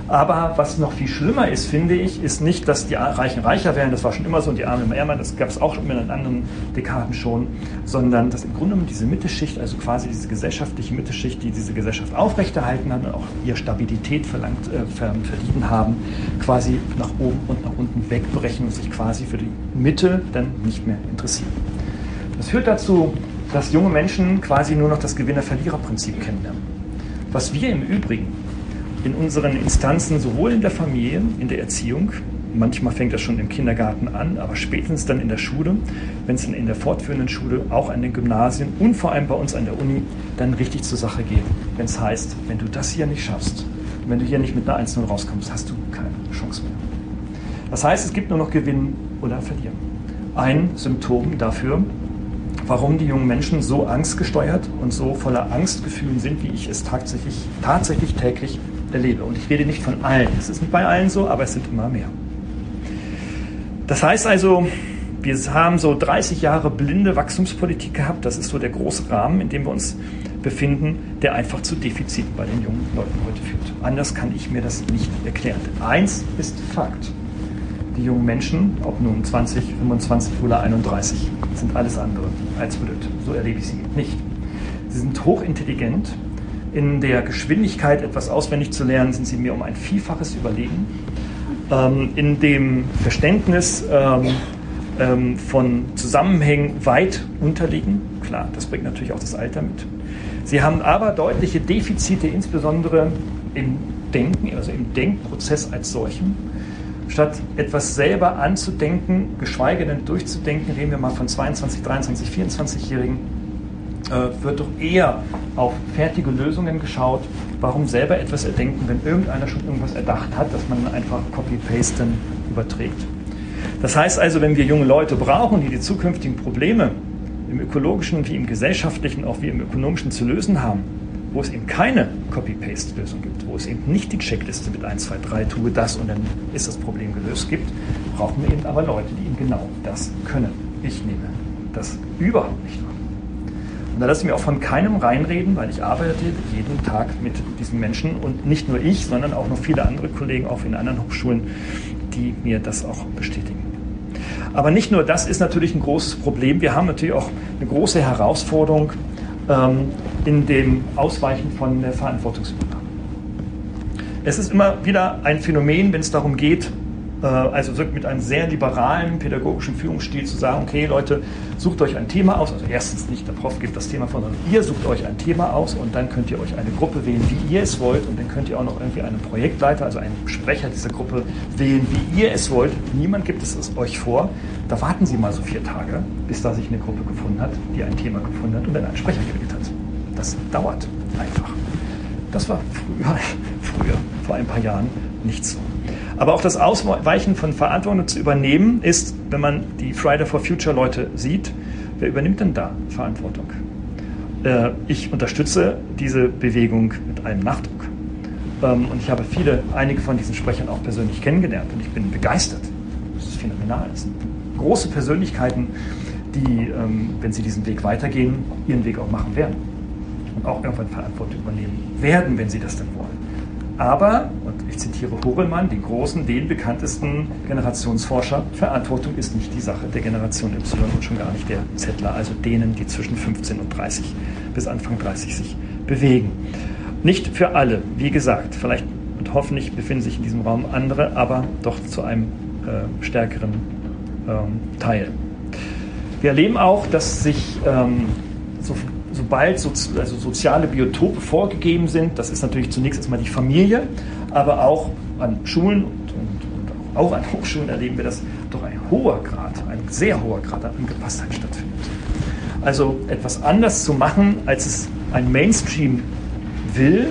Aber was noch viel schlimmer ist, finde ich, ist nicht, dass die Reichen reicher werden, das war schon immer so, und die Armen ärmer, das gab es auch schon in anderen Dekaden schon, sondern dass im Grunde genommen diese Mittelschicht, also quasi diese gesellschaftliche Mittelschicht, die diese Gesellschaft aufrechterhalten hat und auch ihr Stabilität verlangt, äh, verdient haben, quasi nach oben und nach unten wegbrechen und sich quasi für die Mitte dann nicht mehr interessieren. Das führt dazu, dass junge Menschen quasi nur noch das Gewinner-Verlierer-Prinzip kennenlernen. Was wir im Übrigen in unseren Instanzen, sowohl in der Familie, in der Erziehung, manchmal fängt das schon im Kindergarten an, aber spätestens dann in der Schule, wenn es dann in der fortführenden Schule, auch an den Gymnasien und vor allem bei uns an der Uni dann richtig zur Sache geht. Wenn es heißt, wenn du das hier nicht schaffst, wenn du hier nicht mit einer 1-0 rauskommst, hast du keine Chance mehr. Das heißt, es gibt nur noch Gewinnen oder Verlieren. Ein Symptom dafür, warum die jungen Menschen so angstgesteuert und so voller Angstgefühlen sind, wie ich es tatsächlich, tatsächlich täglich erlebe. Und ich rede nicht von allen. Es ist nicht bei allen so, aber es sind immer mehr. Das heißt also, wir haben so 30 Jahre blinde Wachstumspolitik gehabt. Das ist so der große Rahmen, in dem wir uns befinden, der einfach zu Defiziten bei den jungen Leuten heute führt. Anders kann ich mir das nicht erklären. Eins ist Fakt. Die jungen Menschen, ob nun 20, 25 oder 31, sind alles andere als blöd. So erlebe ich sie nicht. Sie sind hochintelligent, in der Geschwindigkeit, etwas auswendig zu lernen, sind sie mir um ein Vielfaches überlegen. Ähm, in dem Verständnis ähm, ähm, von Zusammenhängen weit unterliegen. Klar, das bringt natürlich auch das Alter mit. Sie haben aber deutliche Defizite, insbesondere im Denken, also im Denkprozess als solchem. Statt etwas selber anzudenken, geschweige denn durchzudenken, reden wir mal von 22, 23, 24-Jährigen, äh, wird doch eher auf fertige Lösungen geschaut. Warum selber etwas erdenken, wenn irgendeiner schon irgendwas erdacht hat, dass man einfach Copy-Pasten überträgt. Das heißt also, wenn wir junge Leute brauchen, die die zukünftigen Probleme im ökologischen wie im gesellschaftlichen, auch wie im ökonomischen zu lösen haben, wo es eben keine Copy-Paste-Lösung gibt, wo es eben nicht die Checkliste mit 1, 2, 3, tue das und dann ist das Problem gelöst gibt, brauchen wir eben aber Leute, die eben genau das können. Ich nehme das überhaupt nicht wahr. Und da lasse ich mir auch von keinem reinreden, weil ich arbeite jeden Tag mit diesen Menschen und nicht nur ich, sondern auch noch viele andere Kollegen, auch in anderen Hochschulen, die mir das auch bestätigen. Aber nicht nur das ist natürlich ein großes Problem. Wir haben natürlich auch eine große Herausforderung in dem Ausweichen von der Verantwortungsübernahme. Es ist immer wieder ein Phänomen, wenn es darum geht, äh, also mit einem sehr liberalen pädagogischen Führungsstil zu sagen, okay Leute, sucht euch ein Thema aus. Also erstens nicht der Prof gibt das Thema von, sondern ihr sucht euch ein Thema aus und dann könnt ihr euch eine Gruppe wählen, wie ihr es wollt und dann könnt ihr auch noch irgendwie einen Projektleiter, also einen Sprecher dieser Gruppe wählen, wie ihr es wollt. Niemand gibt es euch vor. Da warten Sie mal so vier Tage, bis da sich eine Gruppe gefunden hat, die ein Thema gefunden hat und dann einen Sprecher gewählt hat. Das dauert einfach. Das war früher, früher vor ein paar Jahren nicht so. Aber auch das Ausweichen von Verantwortung zu übernehmen ist, wenn man die Friday for Future Leute sieht, wer übernimmt denn da Verantwortung? Äh, ich unterstütze diese Bewegung mit einem Nachdruck. Ähm, und ich habe viele, einige von diesen Sprechern auch persönlich kennengelernt und ich bin begeistert. Das ist phänomenal. Das sind große Persönlichkeiten, die, ähm, wenn sie diesen Weg weitergehen, ihren Weg auch machen werden. Und auch irgendwann Verantwortung übernehmen werden, wenn sie das dann wollen. Aber, und ich zitiere Horelmann, den großen, den bekanntesten Generationsforscher, Verantwortung ist nicht die Sache der Generation Y und schon gar nicht der Zettler, also denen, die zwischen 15 und 30 bis Anfang 30 sich bewegen. Nicht für alle, wie gesagt, vielleicht und hoffentlich befinden sich in diesem Raum andere, aber doch zu einem äh, stärkeren ähm, Teil. Wir erleben auch, dass sich ähm, so sobald so, also soziale Biotope vorgegeben sind, das ist natürlich zunächst erstmal die Familie, aber auch an Schulen und, und, und auch an Hochschulen erleben wir, dass doch ein hoher Grad, ein sehr hoher Grad an Angepasstheit stattfindet. Also etwas anders zu machen, als es ein Mainstream will,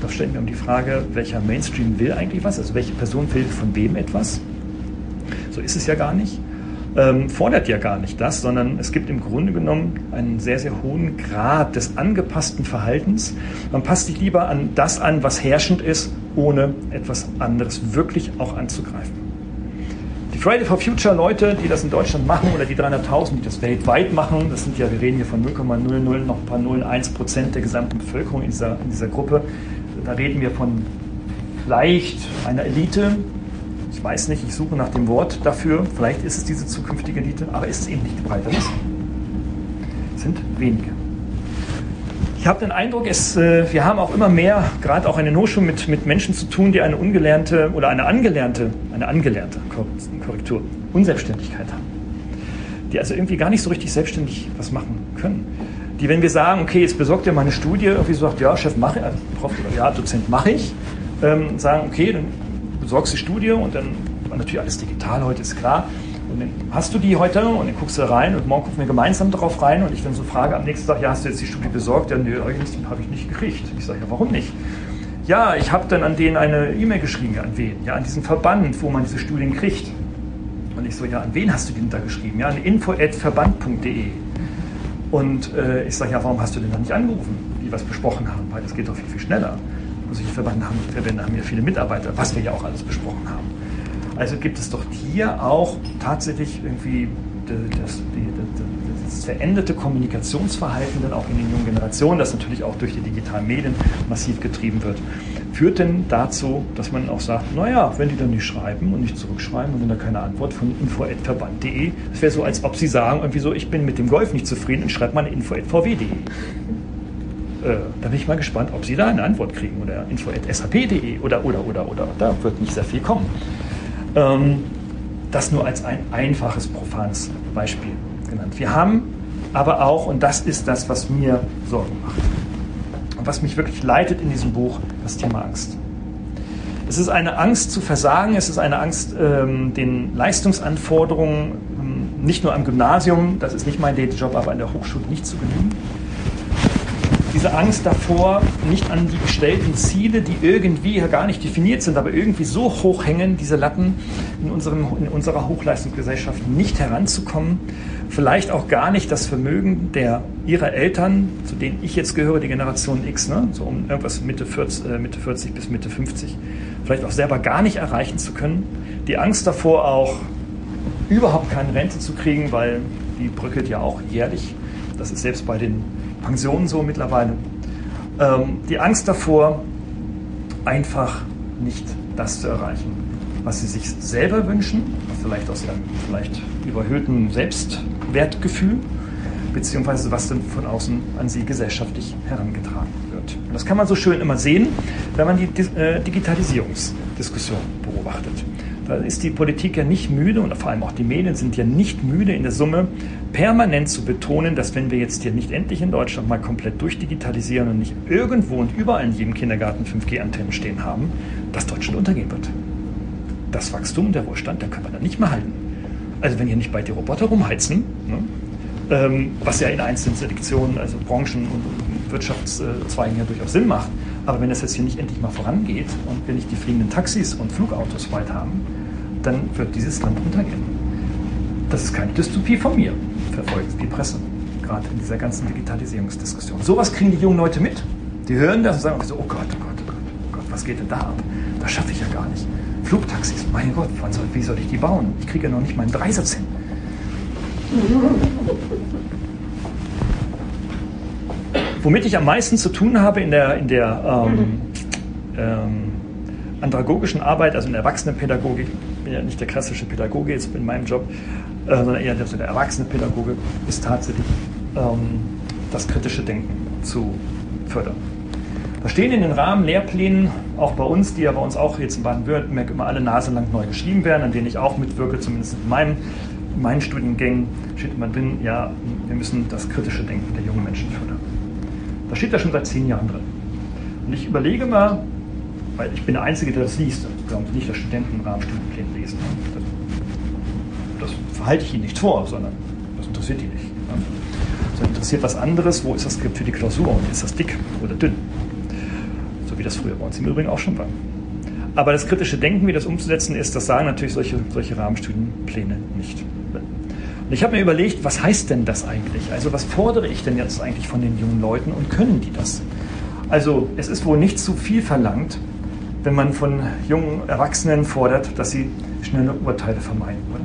da stellen wir um die Frage, welcher Mainstream will eigentlich was, also welche Person will von wem etwas. So ist es ja gar nicht. Ähm, fordert ja gar nicht das, sondern es gibt im Grunde genommen einen sehr, sehr hohen Grad des angepassten Verhaltens. Man passt sich lieber an das an, was herrschend ist, ohne etwas anderes wirklich auch anzugreifen. Die Friday for Future Leute, die das in Deutschland machen oder die 300.000, die das weltweit machen, das sind ja, wir reden hier von 0,00 noch ein paar 0,1 Prozent der gesamten Bevölkerung in dieser, in dieser Gruppe. Da reden wir von vielleicht einer Elite. Ich weiß nicht, ich suche nach dem Wort dafür. Vielleicht ist es diese zukünftige Elite, aber ist es eben nicht die breite Masse. Es sind wenige. Ich habe den Eindruck, es, äh, wir haben auch immer mehr, gerade auch in den Hochschulen, mit, mit Menschen zu tun, die eine ungelernte oder eine angelernte, eine angelernte Korrektur, Unselbstständigkeit haben. Die also irgendwie gar nicht so richtig selbstständig was machen können. Die, wenn wir sagen, okay, jetzt besorgt ihr mal eine Studie, irgendwie sagt, ja, Chef, mache ich, also Prof ja, Dozent, mache ich, ähm, sagen, okay, dann besorgst die Studie und dann, natürlich alles digital heute, ist klar, und dann hast du die heute und dann guckst du rein und morgen gucken wir gemeinsam darauf rein und ich dann so frage am nächsten Tag, ja, hast du jetzt die Studie besorgt? Ja, nee, eigentlich habe ich nicht gekriegt. Ich sage, ja, warum nicht? Ja, ich habe dann an denen eine E-Mail geschrieben, an wen? Ja, an diesen Verband, wo man diese Studien kriegt. Und ich so, ja, an wen hast du denn da geschrieben? Ja, an info.verband.de. Und äh, ich sage, ja, warum hast du denn da nicht angerufen, wie wir es besprochen haben? Weil das geht doch viel, viel schneller. Solche Verbände haben, Verbände haben ja viele Mitarbeiter, was wir ja auch alles besprochen haben. Also gibt es doch hier auch tatsächlich irgendwie das, das, veränderte Kommunikationsverhalten dann auch in den jungen Generationen, das natürlich auch durch die digitalen Medien massiv getrieben wird, führt denn dazu, dass man auch sagt, naja, wenn die dann nicht schreiben und nicht zurückschreiben und wenn da keine Antwort von info.verband.de, das wäre so, als ob sie sagen, irgendwie so, ich bin mit dem Golf nicht zufrieden und schreibe mal info.vw.de. Äh, da bin ich mal gespannt, ob Sie da eine Antwort kriegen oder info.sap.de oder, oder, oder, oder. Da wird nicht sehr viel kommen. Ähm, das nur als ein einfaches, profanes Beispiel genannt. Wir haben aber auch, und das ist das, was mir Sorgen macht, und was mich wirklich leitet in diesem Buch, das Thema Angst. Es ist eine Angst zu versagen, es ist eine Angst, ähm, den Leistungsanforderungen ähm, nicht nur am Gymnasium, das ist nicht mein Dayjob, aber an der Hochschule nicht zu genügen diese Angst davor, nicht an die gestellten Ziele, die irgendwie gar nicht definiert sind, aber irgendwie so hoch hängen, diese Latten in, unserem, in unserer Hochleistungsgesellschaft nicht heranzukommen, vielleicht auch gar nicht das Vermögen der ihrer Eltern, zu denen ich jetzt gehöre, die Generation X, ne, so um irgendwas Mitte 40, äh, Mitte 40 bis Mitte 50, vielleicht auch selber gar nicht erreichen zu können. Die Angst davor auch überhaupt keine Rente zu kriegen, weil die bröckelt ja auch jährlich. Das ist selbst bei den Pensionen so mittlerweile. Ähm, die Angst davor, einfach nicht das zu erreichen, was sie sich selber wünschen, vielleicht aus einem vielleicht überhöhten Selbstwertgefühl, beziehungsweise was dann von außen an sie gesellschaftlich herangetragen wird. Und das kann man so schön immer sehen, wenn man die äh, Digitalisierungsdiskussion beobachtet. Da ist die Politik ja nicht müde und vor allem auch die Medien sind ja nicht müde in der Summe permanent zu betonen, dass wenn wir jetzt hier nicht endlich in Deutschland mal komplett durchdigitalisieren und nicht irgendwo und überall in jedem Kindergarten 5G-Antennen stehen haben, dass Deutschland untergehen wird. Das Wachstum, der Wohlstand, den können wir dann nicht mehr halten. Also wenn hier nicht bald die Roboter rumheizen, ne, ähm, was ja in einzelnen Selektionen, also Branchen und Wirtschaftszweigen ja durchaus Sinn macht, aber wenn das jetzt hier nicht endlich mal vorangeht und wir nicht die fliegenden Taxis und Flugautos weit haben, dann wird dieses Land untergehen. Das ist keine Dystopie von mir, verfolgt die Presse, gerade in dieser ganzen Digitalisierungsdiskussion. Sowas kriegen die jungen Leute mit. Die hören das und sagen so, oh Gott, oh Gott, oh Gott, oh Gott, was geht denn da ab? Das schaffe ich ja gar nicht. Flugtaxis, mein Gott, soll, wie soll ich die bauen? Ich kriege ja noch nicht meinen Dreisatz hin. Womit ich am meisten zu tun habe in der, in der ähm, ähm, andragogischen Arbeit, also in der Erwachsenenpädagogik, bin ja nicht der klassische Pädagoge jetzt in meinem Job, äh, sondern eher der, der Erwachsenenpädagoge, ist tatsächlich ähm, das kritische Denken zu fördern. Da stehen in den Rahmen Lehrplänen, auch bei uns, die ja bei uns auch jetzt in Baden-Württemberg immer alle Nase lang neu geschrieben werden, an denen ich auch mitwirke, zumindest in meinem in meinen Studiengängen steht immer drin, ja, wir müssen das kritische Denken der jungen Menschen fördern. Das steht da schon seit zehn Jahren drin. Und ich überlege mal, weil ich bin der Einzige, der das liest, wir haben nicht, dass Studenten im Rahmen Studienpläne lesen. Das, das, verhalte ich ihnen nicht vor, sondern das interessiert die nicht. Das interessiert was anderes, wo ist das Skript für die Klausur und ist das dick oder dünn? das früher bei uns im Übrigen auch schon war. Aber das kritische Denken, wie das umzusetzen ist, das sagen natürlich solche, solche Rahmenstudienpläne nicht. Und ich habe mir überlegt, was heißt denn das eigentlich? Also was fordere ich denn jetzt eigentlich von den jungen Leuten und können die das? Also es ist wohl nicht zu viel verlangt, wenn man von jungen Erwachsenen fordert, dass sie schnelle Urteile vermeiden, oder?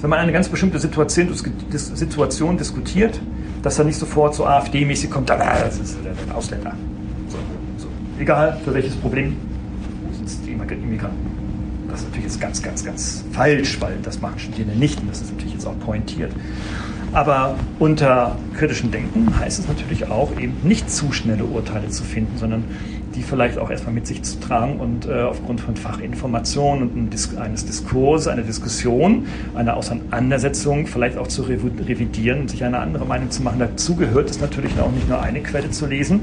Wenn man eine ganz bestimmte Situation, Situation diskutiert, dass er nicht sofort so AfD-mäßig kommt, das ist der Ausländer. So, so. Egal für welches Problem sind es die Immigranten. Das ist natürlich jetzt ganz, ganz, ganz falsch, weil das machen Studierende nicht und das ist natürlich jetzt auch pointiert. Aber unter kritischem Denken heißt es natürlich auch, eben nicht zu schnelle Urteile zu finden, sondern die vielleicht auch erstmal mit sich zu tragen und äh, aufgrund von Fachinformationen und Dis eines Diskurses, einer Diskussion, einer Auseinandersetzung vielleicht auch zu revidieren und sich eine andere Meinung zu machen. Dazu gehört es natürlich auch nicht nur eine Quelle zu lesen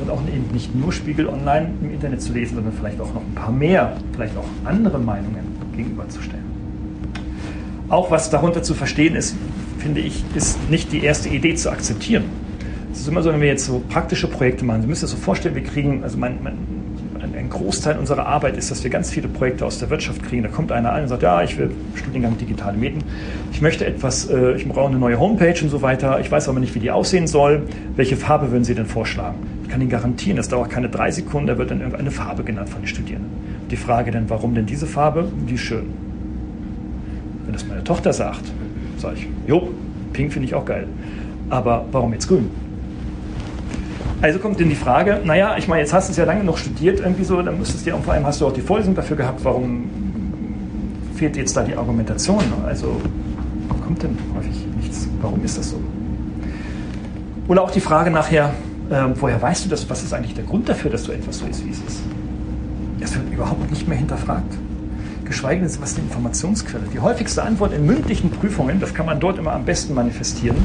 und auch eben nicht nur Spiegel online im Internet zu lesen, sondern vielleicht auch noch ein paar mehr, vielleicht auch andere Meinungen gegenüberzustellen. Auch was darunter zu verstehen ist, finde ich, ist nicht die erste Idee zu akzeptieren es ist immer so, wenn wir jetzt so praktische Projekte machen, Sie müssen sich das so vorstellen, wir kriegen, also mein, mein, ein Großteil unserer Arbeit ist, dass wir ganz viele Projekte aus der Wirtschaft kriegen. Da kommt einer an und sagt, ja, ich will Studiengang digitale Medien. Ich möchte etwas, äh, ich brauche eine neue Homepage und so weiter. Ich weiß aber nicht, wie die aussehen soll. Welche Farbe würden Sie denn vorschlagen? Ich kann Ihnen garantieren, das dauert keine drei Sekunden, da wird dann irgendeine Farbe genannt von den Studierenden. Die Frage dann, warum denn diese Farbe? Die ist schön. Wenn das meine Tochter sagt, sage ich, jo, pink finde ich auch geil. Aber warum jetzt grün? Also kommt dann die Frage, naja, ich meine, jetzt hast du es ja lange noch studiert, irgendwie so, dann müsstest du ja, und vor allem hast du auch die Vorlesung dafür gehabt, warum fehlt jetzt da die Argumentation? Also kommt denn häufig nichts. Warum ist das so? Oder auch die Frage nachher, äh, woher weißt du das? Was ist eigentlich der Grund dafür, dass so etwas so ist, wie es ist? Es wird überhaupt nicht mehr hinterfragt. Geschweige denn, was die Informationsquelle? Die häufigste Antwort in mündlichen Prüfungen, das kann man dort immer am besten manifestieren,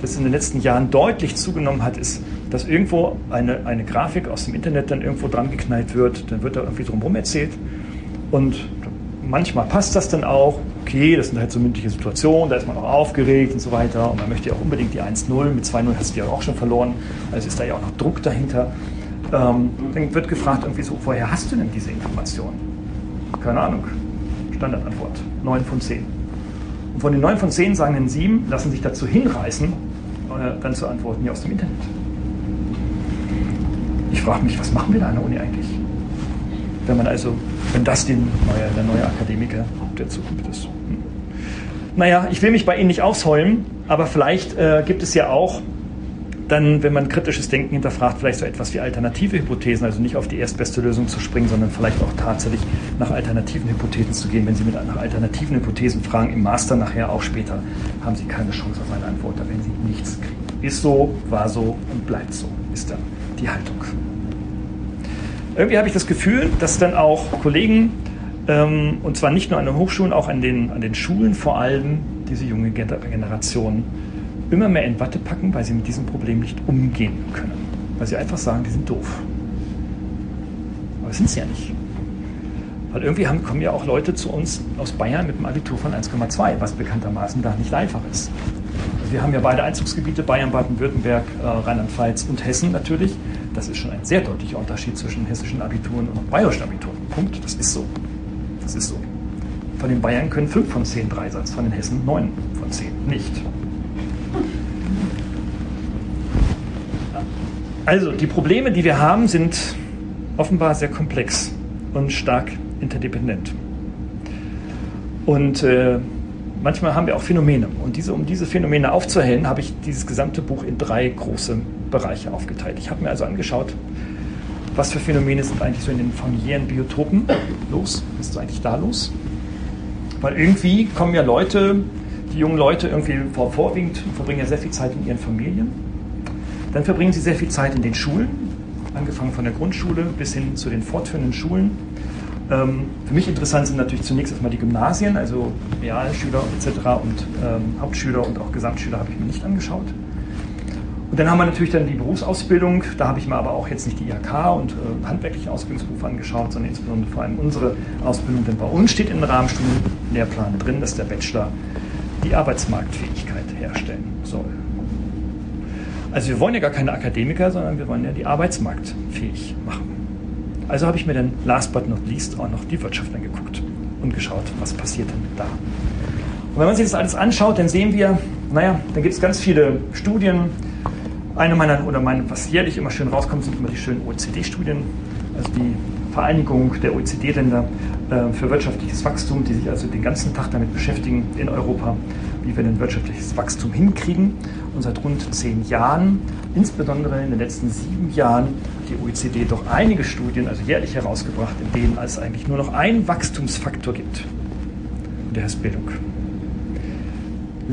das in den letzten Jahren deutlich zugenommen hat, ist, dass irgendwo eine, eine Grafik aus dem Internet dann irgendwo dran geknallt wird, dann wird da irgendwie drumherum erzählt und manchmal passt das dann auch, okay, das sind halt so mündliche Situationen, da ist man auch aufgeregt und so weiter und man möchte ja auch unbedingt die 1-0, mit 2-0 hast du ja auch schon verloren, also ist da ja auch noch Druck dahinter. Ähm, dann wird gefragt irgendwie so, woher hast du denn diese Information? Keine Ahnung. Standardantwort, 9 von 10. Und von den 9 von 10 sagen dann 7, lassen sich dazu hinreißen, äh, dann zu antworten, ja aus dem Internet. Ich frage mich, was machen wir da an der Uni eigentlich? Wenn man also, wenn das den neue, der neue Akademiker der Zukunft ist. Hm. Naja, ich will mich bei Ihnen nicht ausheulen, aber vielleicht äh, gibt es ja auch dann, wenn man kritisches Denken hinterfragt, vielleicht so etwas wie alternative Hypothesen, also nicht auf die erstbeste Lösung zu springen, sondern vielleicht auch tatsächlich nach alternativen Hypothesen zu gehen. Wenn Sie mit nach alternativen Hypothesen fragen, im Master nachher auch später, haben Sie keine Chance auf eine Antwort, da werden Sie nichts kriegen. Ist so, war so und bleibt so, ist dann die Haltung. Irgendwie habe ich das Gefühl, dass dann auch Kollegen, ähm, und zwar nicht nur an den Hochschulen, auch an den, an den Schulen vor allem, diese junge Generation, immer mehr in Watte packen, weil sie mit diesem Problem nicht umgehen können. Weil sie einfach sagen, die sind doof. Aber das sind sie ja nicht. Weil irgendwie haben, kommen ja auch Leute zu uns aus Bayern mit einem Abitur von 1,2, was bekanntermaßen da nicht einfach ist. Also wir haben ja beide Einzugsgebiete, Bayern, Baden-Württemberg, äh, Rheinland-Pfalz und Hessen natürlich. Das ist schon ein sehr deutlicher Unterschied zwischen hessischen Abituren und bayerischen Abituren. Punkt. Das ist so. Das ist so. Von den Bayern können 5 von 10 Dreisatz, von den Hessen 9 von 10 nicht. Also, die Probleme, die wir haben, sind offenbar sehr komplex und stark interdependent. Und äh, manchmal haben wir auch Phänomene. Und diese, um diese Phänomene aufzuhellen, habe ich dieses gesamte Buch in drei große Bereiche aufgeteilt. Ich habe mir also angeschaut, was für Phänomene sind eigentlich so in den familiären Biotopen los? Was ist eigentlich da los? Weil irgendwie kommen ja Leute, die jungen Leute irgendwie vorwiegend verbringen ja sehr viel Zeit in ihren Familien dann verbringen sie sehr viel Zeit in den Schulen, angefangen von der Grundschule bis hin zu den fortführenden Schulen. Ähm, für mich interessant sind natürlich zunächst erstmal die Gymnasien, also Realschüler etc. und ähm, Hauptschüler und auch Gesamtschüler habe ich mir nicht angeschaut. Und dann haben wir natürlich dann die Berufsausbildung. Da habe ich mir aber auch jetzt nicht die IHK und äh, handwerklichen Ausbildungsberufe angeschaut, sondern insbesondere vor allem unsere Ausbildung. Denn bei uns steht den Rahmenstudienlehrplan drin, dass der Bachelor die Arbeitsmarktfähigkeit herstellen soll. Also wir wollen ja gar keine Akademiker, sondern wir wollen ja die arbeitsmarktfähig machen. Also habe ich mir dann last but not least auch noch die Wirtschaft angeguckt und geschaut, was passiert denn da. Und wenn man sich das alles anschaut, dann sehen wir, naja, dann gibt es ganz viele Studien. Eine meiner, oder meine, was jährlich immer schön rauskommt, sind immer die schönen OECD-Studien, also die Vereinigung der OECD-Länder äh, für wirtschaftliches Wachstum, die sich also den ganzen Tag damit beschäftigen in Europa, wie wir denn wirtschaftliches Wachstum hinkriegen. Und seit rund zehn Jahren, insbesondere in den letzten sieben Jahren, hat die OECD doch einige Studien, also jährlich herausgebracht, in denen es eigentlich nur noch einen Wachstumsfaktor gibt. Und der heißt Bildung.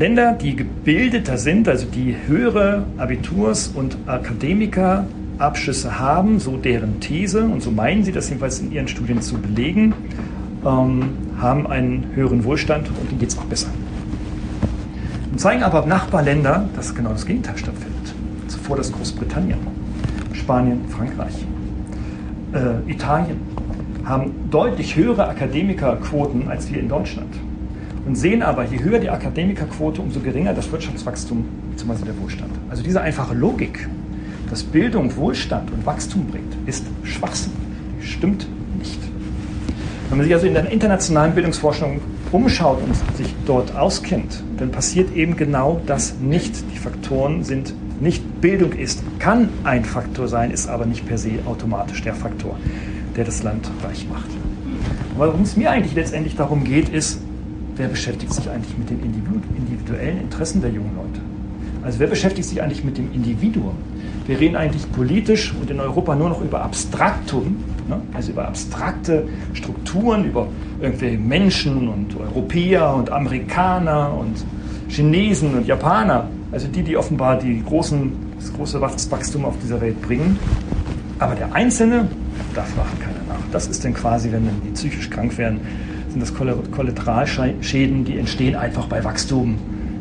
Länder, die gebildeter sind, also die höhere Abiturs- und Akademikerabschlüsse haben, so deren These, und so meinen sie das jedenfalls in ihren Studien zu belegen, ähm, haben einen höheren Wohlstand und ihnen geht es auch besser. Und zeigen aber Nachbarländer, dass genau das Gegenteil stattfindet. Zuvor das Großbritannien, Spanien, Frankreich, äh, Italien haben deutlich höhere Akademikerquoten als wir in Deutschland und sehen aber, je höher die Akademikerquote, umso geringer das Wirtschaftswachstum bzw. der Wohlstand. Also diese einfache Logik, dass Bildung Wohlstand und Wachstum bringt, ist Schwachsinn. Die stimmt nicht. Wenn man sich also in der internationalen Bildungsforschung umschaut und sich dort auskennt, dann passiert eben genau das nicht. Die Faktoren sind nicht Bildung ist, kann ein Faktor sein, ist aber nicht per se automatisch der Faktor, der das Land reich macht. Und worum es mir eigentlich letztendlich darum geht, ist, wer beschäftigt sich eigentlich mit den individuellen Interessen der jungen Leute? Also wer beschäftigt sich eigentlich mit dem Individuum? Wir reden eigentlich politisch und in Europa nur noch über Abstraktum, ne? also über abstrakte Strukturen, über irgendwelche Menschen und Europäer und Amerikaner und Chinesen und Japaner, also die, die offenbar die großen, das große Wachstum auf dieser Welt bringen. Aber der Einzelne, da fragt keiner nach. Das ist dann quasi, wenn die psychisch krank werden, sind das Kollateralschäden, die entstehen einfach bei Wachstum.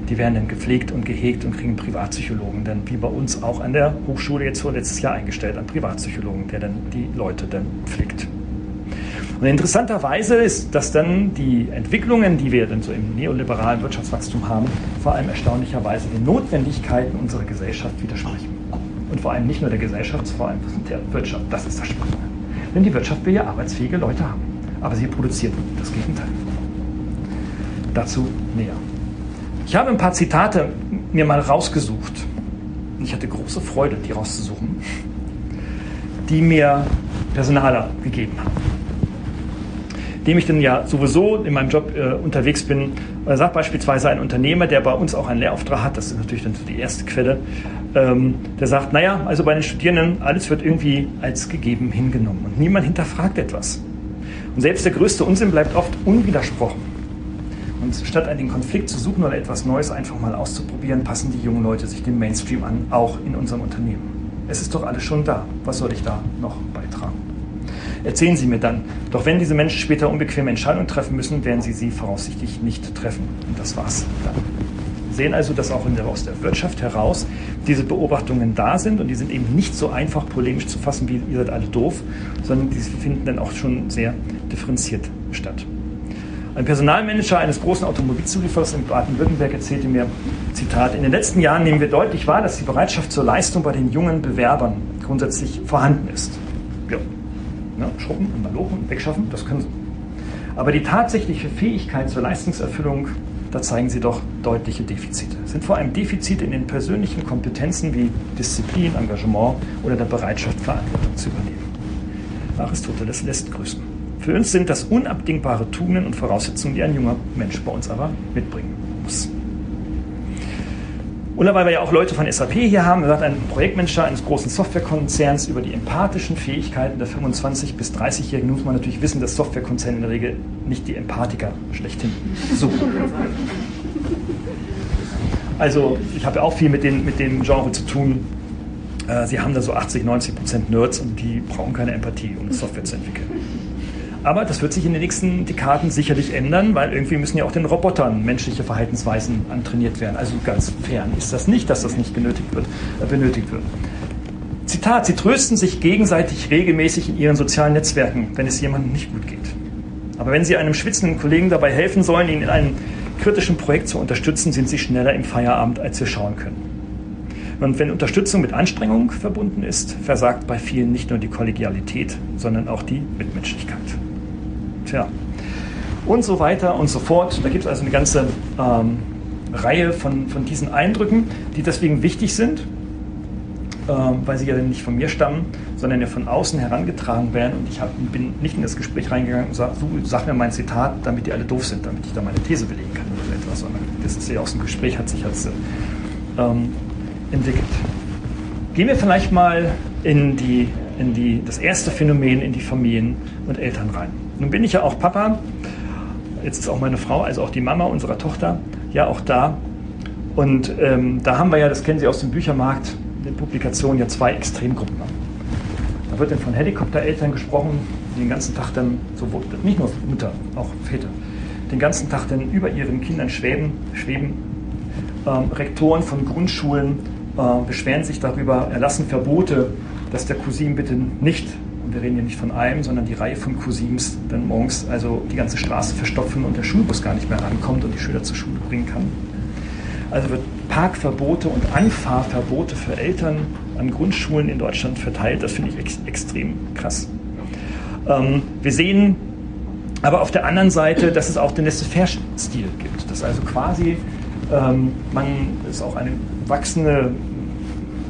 Die werden dann gepflegt und gehegt und kriegen Privatpsychologen, dann wie bei uns auch an der Hochschule jetzt vor letztes Jahr eingestellt, einen Privatpsychologen, der dann die Leute dann pflegt. Und interessanterweise ist, dass dann die Entwicklungen, die wir dann so im neoliberalen Wirtschaftswachstum haben, vor allem erstaunlicherweise den Notwendigkeiten unserer Gesellschaft widersprechen. Und vor allem nicht nur der Gesellschaft, vor allem der Wirtschaft. Das ist das Spannende. Denn die Wirtschaft will ja arbeitsfähige Leute haben aber sie produziert das Gegenteil. Dazu näher. Ich habe ein paar Zitate mir mal rausgesucht. Ich hatte große Freude, die rauszusuchen, die mir Personaler gegeben haben. Dem ich dann ja sowieso in meinem Job äh, unterwegs bin, äh, sagt beispielsweise ein Unternehmer, der bei uns auch einen Lehrauftrag hat, das ist natürlich dann so die erste Quelle, ähm, der sagt, naja, also bei den Studierenden, alles wird irgendwie als gegeben hingenommen und niemand hinterfragt etwas. Und selbst der größte Unsinn bleibt oft unwidersprochen. Und statt einen Konflikt zu suchen oder etwas Neues einfach mal auszuprobieren, passen die jungen Leute sich dem Mainstream an, auch in unserem Unternehmen. Es ist doch alles schon da. Was soll ich da noch beitragen? Erzählen Sie mir dann. Doch wenn diese Menschen später unbequeme Entscheidungen treffen müssen, werden sie sie voraussichtlich nicht treffen. Und das war's dann sehen also, dass auch der, aus der Wirtschaft heraus diese Beobachtungen da sind und die sind eben nicht so einfach polemisch zu fassen, wie ihr seid alle doof, sondern die finden dann auch schon sehr differenziert statt. Ein Personalmanager eines großen Automobilzulieferers in Baden-Württemberg erzählte mir, Zitat, in den letzten Jahren nehmen wir deutlich wahr, dass die Bereitschaft zur Leistung bei den jungen Bewerbern grundsätzlich vorhanden ist. Ja, ja schrubben malochen, wegschaffen, das können sie. Aber die tatsächliche Fähigkeit zur Leistungserfüllung da zeigen sie doch deutliche Defizite. Es sind vor allem Defizite in den persönlichen Kompetenzen wie Disziplin, Engagement oder der Bereitschaft, Verantwortung zu übernehmen. Aristoteles lässt grüßen. Für uns sind das unabdingbare Tugenden und Voraussetzungen, die ein junger Mensch bei uns aber mitbringen muss. Oder weil wir ja auch Leute von SAP hier haben, sagt ein Projektmanager eines großen Softwarekonzerns über die empathischen Fähigkeiten der 25- bis 30-Jährigen, muss man natürlich wissen, dass Softwarekonzerne in der Regel nicht die Empathiker schlechthin suchen. Also ich habe ja auch viel mit, den, mit dem Genre zu tun. Äh, sie haben da so 80, 90 Prozent Nerds und die brauchen keine Empathie, um Software zu entwickeln. Aber das wird sich in den nächsten Dekaden sicherlich ändern, weil irgendwie müssen ja auch den Robotern menschliche Verhaltensweisen antrainiert werden. Also ganz fern ist das nicht, dass das nicht benötigt wird. Äh, benötigt wird. Zitat, sie trösten sich gegenseitig regelmäßig in ihren sozialen Netzwerken, wenn es jemandem nicht gut geht. Aber wenn sie einem schwitzenden Kollegen dabei helfen sollen, ihn in einem kritischen Projekt zu unterstützen, sind sie schneller im Feierabend, als wir schauen können. Und wenn Unterstützung mit Anstrengung verbunden ist, versagt bei vielen nicht nur die Kollegialität, sondern auch die Mitmenschlichkeit. Tja. Und so weiter und so fort. Da gibt es also eine ganze ähm, Reihe von, von diesen Eindrücken, die deswegen wichtig sind, ähm, weil sie ja nicht von mir stammen, sondern ja von außen herangetragen werden. Und ich hab, bin nicht in das Gespräch reingegangen und sage, du sag mir mein Zitat, damit die alle doof sind, damit ich da meine These belegen kann oder etwas, sondern das ist ja aus dem Gespräch, hat sich als ähm, entwickelt. Gehen wir vielleicht mal in, die, in die, das erste Phänomen, in die Familien und Eltern rein. Nun bin ich ja auch Papa, jetzt ist auch meine Frau, also auch die Mama unserer Tochter, ja auch da. Und ähm, da haben wir ja, das kennen Sie aus dem Büchermarkt, den Publikationen ja zwei Extremgruppen. Da wird dann von Helikoptereltern gesprochen, die den ganzen Tag dann, so, nicht nur Mutter, auch Väter, den ganzen Tag dann über ihren Kindern schweben, schweben. Ähm, Rektoren von Grundschulen äh, beschweren sich darüber, erlassen Verbote, dass der Cousin bitte nicht, und wir reden hier nicht von einem, sondern die Reihe von Cousins dann morgens also die ganze Straße verstopfen und der Schulbus gar nicht mehr rankommt und die Schüler zur Schule bringen kann. Also wird Parkverbote und Anfahrverbote für Eltern an Grundschulen in Deutschland verteilt. Das finde ich ex extrem krass. Ähm, wir sehen aber auf der anderen Seite, dass es auch den Laissez-faire-Stil gibt. Dass also quasi ähm, man es auch eine wachsende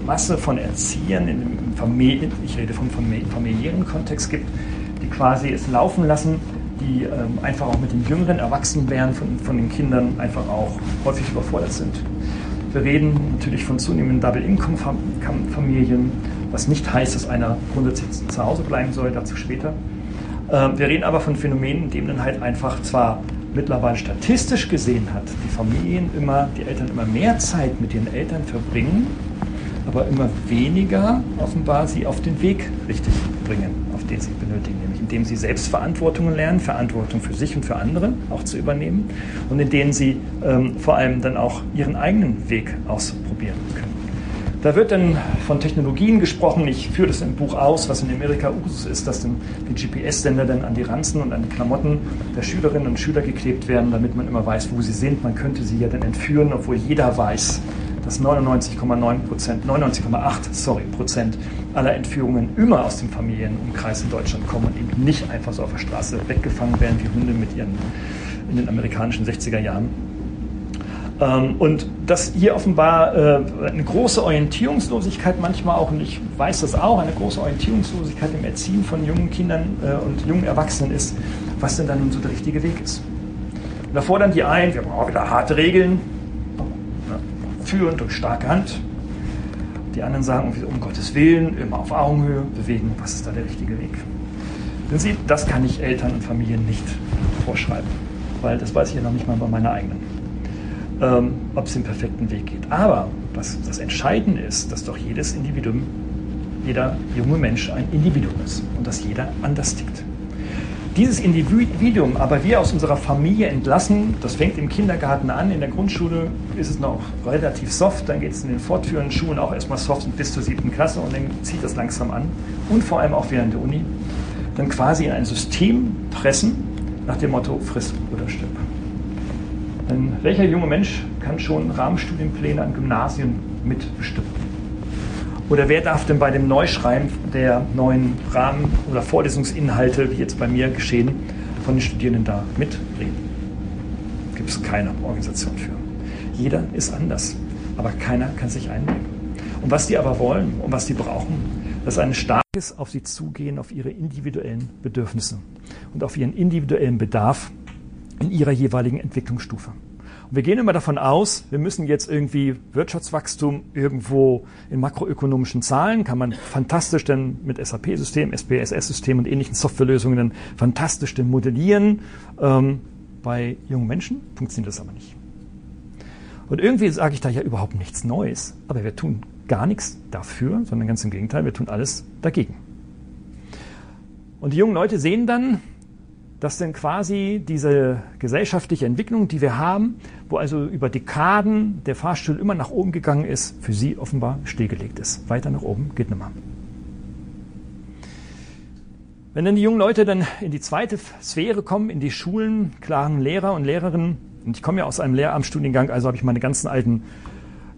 Masse von Erziehern in Familien, ich rede vom familiären Kontext gibt, die quasi es laufen lassen, die ähm, einfach auch mit den jüngeren Erwachsenwerden von, von den Kindern einfach auch häufig überfordert sind. Wir reden natürlich von zunehmenden Double-Income-Familien, was nicht heißt, dass einer grundsätzlich zu Hause bleiben soll, dazu später. Ähm, wir reden aber von Phänomenen, in denen dann halt einfach zwar mittlerweile statistisch gesehen hat, die Familien immer, die Eltern immer mehr Zeit mit ihren Eltern verbringen, aber immer weniger offenbar sie auf den Weg richtig bringen, auf den sie benötigen, nämlich indem sie Selbstverantwortung lernen, Verantwortung für sich und für andere auch zu übernehmen und in denen sie ähm, vor allem dann auch ihren eigenen Weg ausprobieren können. Da wird dann von Technologien gesprochen. Ich führe das im Buch aus, was in Amerika Usus ist, dass dann die GPS-Sender dann an die Ranzen und an die Klamotten der Schülerinnen und Schüler geklebt werden, damit man immer weiß, wo sie sind. Man könnte sie ja dann entführen, obwohl jeder weiß, dass 99,9 Prozent, 99,8 sorry, Prozent aller Entführungen immer aus dem Familienumkreis in Deutschland kommen und eben nicht einfach so auf der Straße weggefangen werden wie Hunde mit ihren in den amerikanischen 60er Jahren. Ähm, und dass hier offenbar äh, eine große Orientierungslosigkeit manchmal auch, und ich weiß das auch, eine große Orientierungslosigkeit im Erziehen von jungen Kindern äh, und jungen Erwachsenen ist, was denn dann nun so der richtige Weg ist. Und da fordern die ein, wir brauchen wieder harte Regeln, führen durch starke Hand. Die anderen sagen, um Gottes Willen, immer auf Augenhöhe bewegen. Was ist da der richtige Weg? Denn Sie, das kann ich Eltern und Familien nicht vorschreiben, weil das weiß ich ja noch nicht mal bei meiner eigenen, ähm, ob es den perfekten Weg geht. Aber was das Entscheidende ist, dass doch jedes Individuum, jeder junge Mensch ein Individuum ist und dass jeder anders tickt dieses Individuum aber wir aus unserer Familie entlassen, das fängt im Kindergarten an, in der Grundschule ist es noch relativ soft, dann geht es in den fortführenden Schulen auch erstmal soft bis zur siebten Klasse und dann zieht das langsam an und vor allem auch während der Uni, dann quasi in ein System pressen nach dem Motto friss oder stirb. Denn welcher junge Mensch kann schon Rahmenstudienpläne an Gymnasien mitbestimmen? Oder wer darf denn bei dem Neuschreiben der neuen Rahmen- oder Vorlesungsinhalte, wie jetzt bei mir geschehen, von den Studierenden da mitreden? Gibt es keine Organisation für. Jeder ist anders, aber keiner kann sich einbringen. Und was die aber wollen und was die brauchen, das ist ein starkes auf sie zugehen, auf ihre individuellen Bedürfnisse und auf ihren individuellen Bedarf in ihrer jeweiligen Entwicklungsstufe. Wir gehen immer davon aus, wir müssen jetzt irgendwie Wirtschaftswachstum irgendwo in makroökonomischen Zahlen, kann man fantastisch dann mit SAP-Systemen, SPSS-Systemen und ähnlichen Softwarelösungen dann fantastisch dann modellieren. Ähm, bei jungen Menschen funktioniert das aber nicht. Und irgendwie sage ich da ja überhaupt nichts Neues, aber wir tun gar nichts dafür, sondern ganz im Gegenteil, wir tun alles dagegen. Und die jungen Leute sehen dann, dass denn quasi diese gesellschaftliche Entwicklung, die wir haben, wo also über Dekaden der Fahrstuhl immer nach oben gegangen ist, für sie offenbar stillgelegt ist. Weiter nach oben geht nimmer. Wenn dann die jungen Leute dann in die zweite Sphäre kommen, in die Schulen, klaren Lehrer und Lehrerinnen, und ich komme ja aus einem Lehramtsstudiengang, also habe ich meine ganzen alten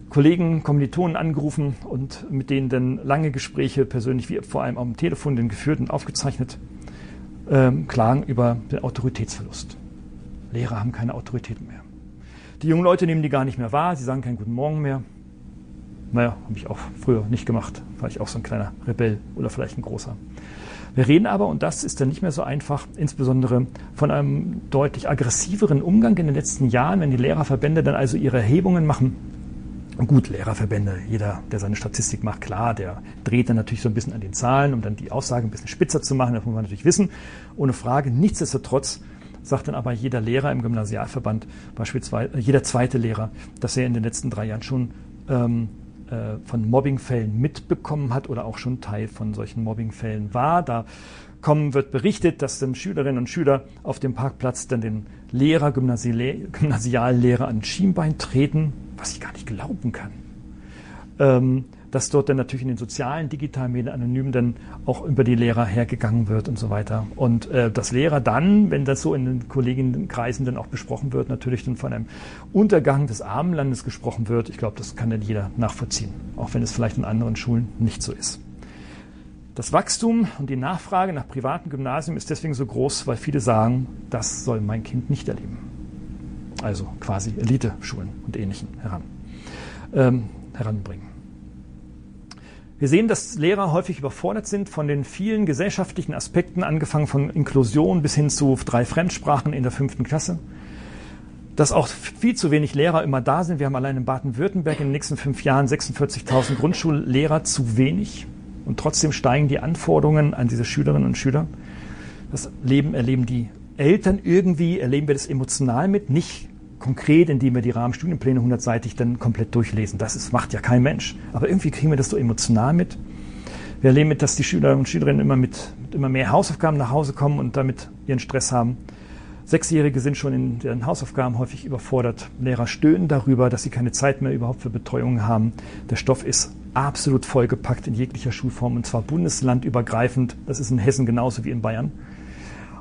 Kollegen, Kommilitonen angerufen und mit denen dann lange Gespräche persönlich, wie vor allem am Telefon, den geführt und aufgezeichnet, ähm, klagen über den Autoritätsverlust. Lehrer haben keine Autorität mehr. Die jungen Leute nehmen die gar nicht mehr wahr, sie sagen keinen guten Morgen mehr. Naja, habe ich auch früher nicht gemacht, war ich auch so ein kleiner Rebell oder vielleicht ein großer. Wir reden aber, und das ist dann nicht mehr so einfach, insbesondere von einem deutlich aggressiveren Umgang in den letzten Jahren, wenn die Lehrerverbände dann also ihre Erhebungen machen. Gut, Lehrerverbände, jeder, der seine Statistik macht, klar, der dreht dann natürlich so ein bisschen an den Zahlen, um dann die Aussagen ein bisschen spitzer zu machen, das muss man natürlich wissen, ohne Frage. Nichtsdestotrotz sagt dann aber jeder Lehrer im Gymnasialverband, beispielsweise jeder zweite Lehrer, dass er in den letzten drei Jahren schon ähm, äh, von Mobbingfällen mitbekommen hat oder auch schon Teil von solchen Mobbingfällen war. Da kommen wird berichtet, dass dann Schülerinnen und Schüler auf dem Parkplatz dann den Lehrer, Gymnasiallehrer an Schienbein treten, was ich gar nicht glauben kann. Ähm, dass dort dann natürlich in den sozialen, digitalen Medien anonym dann auch über die Lehrer hergegangen wird und so weiter. Und äh, dass Lehrer dann, wenn das so in den Kolleginnenkreisen dann auch besprochen wird, natürlich dann von einem Untergang des Armenlandes gesprochen wird. Ich glaube, das kann dann jeder nachvollziehen, auch wenn es vielleicht in anderen Schulen nicht so ist. Das Wachstum und die Nachfrage nach privaten Gymnasien ist deswegen so groß, weil viele sagen, das soll mein Kind nicht erleben. Also quasi Elite-Schulen und Ähnlichen heran, ähm, heranbringen. Wir sehen, dass Lehrer häufig überfordert sind von den vielen gesellschaftlichen Aspekten, angefangen von Inklusion bis hin zu drei Fremdsprachen in der fünften Klasse. Dass auch viel zu wenig Lehrer immer da sind. Wir haben allein in Baden-Württemberg in den nächsten fünf Jahren 46.000 Grundschullehrer zu wenig. Und trotzdem steigen die Anforderungen an diese Schülerinnen und Schüler. Das Leben erleben die Eltern irgendwie, erleben wir das emotional mit, nicht konkret, indem wir die Rahmenstudienpläne hundertseitig dann komplett durchlesen. Das ist, macht ja kein Mensch. Aber irgendwie kriegen wir das so emotional mit. Wir erleben mit, dass die Schüler und Schülerinnen immer mit, mit immer mehr Hausaufgaben nach Hause kommen und damit ihren Stress haben. Sechsjährige sind schon in ihren Hausaufgaben häufig überfordert. Lehrer stöhnen darüber, dass sie keine Zeit mehr überhaupt für Betreuung haben. Der Stoff ist absolut vollgepackt in jeglicher Schulform und zwar bundeslandübergreifend. Das ist in Hessen genauso wie in Bayern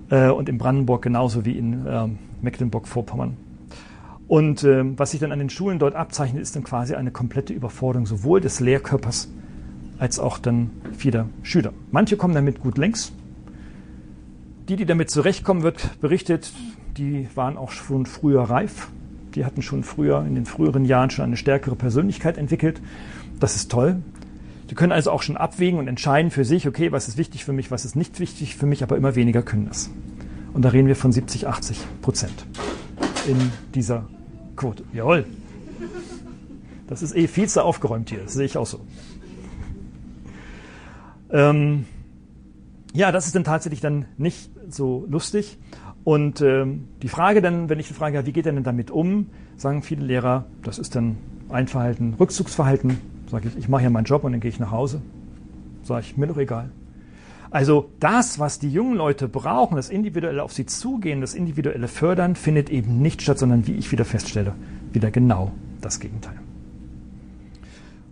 äh, und in Brandenburg genauso wie in äh, Mecklenburg-Vorpommern. Und äh, was sich dann an den Schulen dort abzeichnet, ist dann quasi eine komplette Überforderung sowohl des Lehrkörpers als auch dann vieler Schüler. Manche kommen damit gut längs. Die, die damit zurechtkommen, wird berichtet, die waren auch schon früher reif. Die hatten schon früher, in den früheren Jahren schon eine stärkere Persönlichkeit entwickelt. Das ist toll. Die können also auch schon abwägen und entscheiden für sich, okay, was ist wichtig für mich, was ist nicht wichtig für mich, aber immer weniger können das. Und da reden wir von 70, 80 Prozent in dieser Quote. Jawohl. Das ist eh viel zu aufgeräumt hier. Das sehe ich auch so. Ähm, ja, das ist dann tatsächlich dann nicht so lustig. Und ähm, die Frage dann, wenn ich die Frage habe, wie geht er denn damit um, sagen viele Lehrer, das ist dann ein Verhalten, Rückzugsverhalten. Sage ich, ich mache ja meinen Job und dann gehe ich nach Hause. Sage ich, mir doch egal. Also das, was die jungen Leute brauchen, das individuelle auf sie zugehen, das individuelle Fördern, findet eben nicht statt, sondern wie ich wieder feststelle, wieder genau das Gegenteil.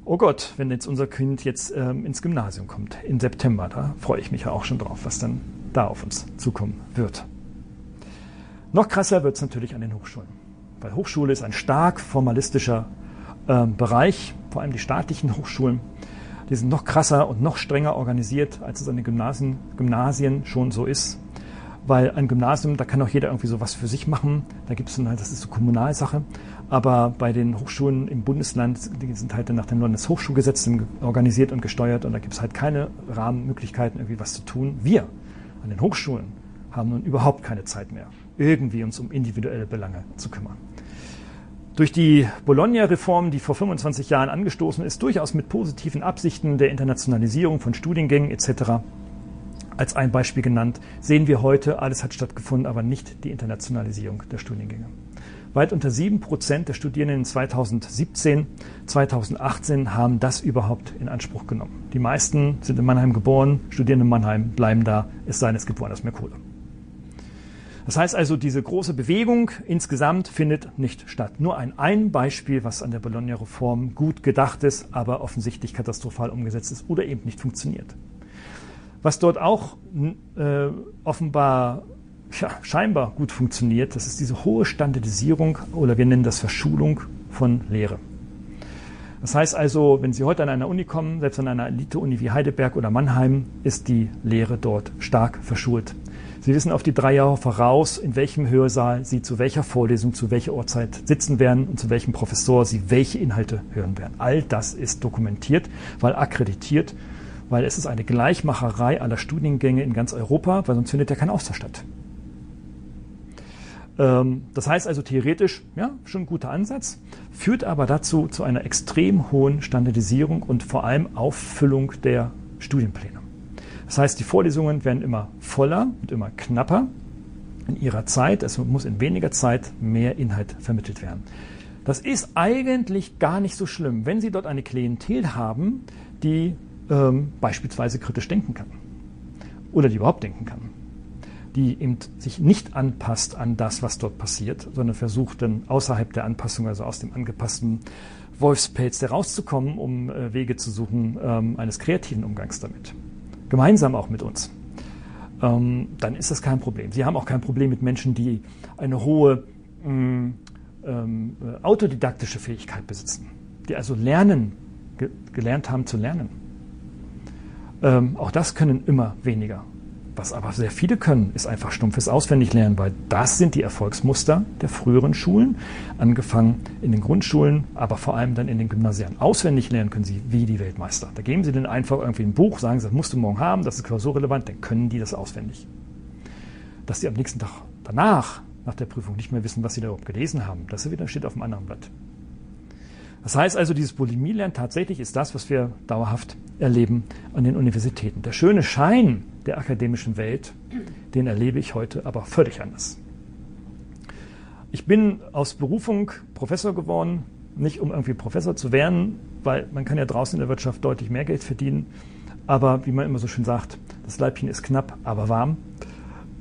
Oh Gott, wenn jetzt unser Kind jetzt ähm, ins Gymnasium kommt, im September, da freue ich mich ja auch schon drauf, was dann da auf uns zukommen wird. Noch krasser wird es natürlich an den Hochschulen, weil Hochschule ist ein stark formalistischer äh, Bereich, vor allem die staatlichen Hochschulen die sind noch krasser und noch strenger organisiert, als es an den Gymnasien, Gymnasien schon so ist. Weil ein Gymnasium, da kann auch jeder irgendwie so was für sich machen. Da gibt es dann halt, das ist so Kommunalsache. Aber bei den Hochschulen im Bundesland, die sind halt dann nach dem Landeshochschulgesetz organisiert und gesteuert und da gibt es halt keine Rahmenmöglichkeiten, irgendwie was zu tun. Wir an den Hochschulen haben nun überhaupt keine Zeit mehr, irgendwie uns um individuelle Belange zu kümmern. Durch die Bologna-Reform, die vor 25 Jahren angestoßen ist, durchaus mit positiven Absichten der Internationalisierung von Studiengängen etc. als ein Beispiel genannt, sehen wir heute, alles hat stattgefunden, aber nicht die Internationalisierung der Studiengänge. Weit unter 7 Prozent der Studierenden in 2017, 2018 haben das überhaupt in Anspruch genommen. Die meisten sind in Mannheim geboren, studieren in Mannheim, bleiben da, es sei denn, es gibt woanders mehr Kohle. Das heißt also, diese große Bewegung insgesamt findet nicht statt. Nur ein, ein Beispiel, was an der Bologna-Reform gut gedacht ist, aber offensichtlich katastrophal umgesetzt ist oder eben nicht funktioniert. Was dort auch äh, offenbar ja, scheinbar gut funktioniert, das ist diese hohe Standardisierung oder wir nennen das Verschulung von Lehre. Das heißt also, wenn Sie heute an einer Uni kommen, selbst an einer Elite-Uni wie Heidelberg oder Mannheim, ist die Lehre dort stark verschult. Sie wissen auf die drei Jahre voraus, in welchem Hörsaal Sie zu welcher Vorlesung, zu welcher Uhrzeit sitzen werden und zu welchem Professor Sie welche Inhalte hören werden. All das ist dokumentiert, weil akkreditiert, weil es ist eine Gleichmacherei aller Studiengänge in ganz Europa, weil sonst findet ja kein Austausch statt. Ähm, das heißt also theoretisch, ja, schon ein guter Ansatz, führt aber dazu zu einer extrem hohen Standardisierung und vor allem Auffüllung der Studienpläne. Das heißt, die Vorlesungen werden immer voller und immer knapper in ihrer Zeit. Es muss in weniger Zeit mehr Inhalt vermittelt werden. Das ist eigentlich gar nicht so schlimm, wenn Sie dort eine Klientel haben, die ähm, beispielsweise kritisch denken kann oder die überhaupt denken kann die eben sich nicht anpasst an das, was dort passiert, sondern versucht dann außerhalb der Anpassung, also aus dem angepassten Wolfspelz herauszukommen, um äh, Wege zu suchen ähm, eines kreativen Umgangs damit. Gemeinsam auch mit uns. Ähm, dann ist das kein Problem. Sie haben auch kein Problem mit Menschen, die eine hohe mm, ähm, äh, autodidaktische Fähigkeit besitzen, die also lernen, ge gelernt haben zu lernen. Ähm, auch das können immer weniger was aber sehr viele können, ist einfach stumpfes Auswendiglernen, weil das sind die Erfolgsmuster der früheren Schulen, angefangen in den Grundschulen, aber vor allem dann in den Gymnasien. Auswendig lernen können sie wie die Weltmeister. Da geben sie denen einfach irgendwie ein Buch, sagen sie, das musst du morgen haben, das ist klausurrelevant, dann können die das auswendig. Dass sie am nächsten Tag danach, nach der Prüfung, nicht mehr wissen, was sie da überhaupt gelesen haben, das wieder steht auf dem anderen Blatt. Das heißt also, dieses Bulimie-Lernen tatsächlich ist das, was wir dauerhaft erleben an den Universitäten. Der schöne Schein der akademischen Welt, den erlebe ich heute aber völlig anders. Ich bin aus Berufung Professor geworden, nicht um irgendwie Professor zu werden, weil man kann ja draußen in der Wirtschaft deutlich mehr Geld verdienen. Aber wie man immer so schön sagt, das Leibchen ist knapp, aber warm.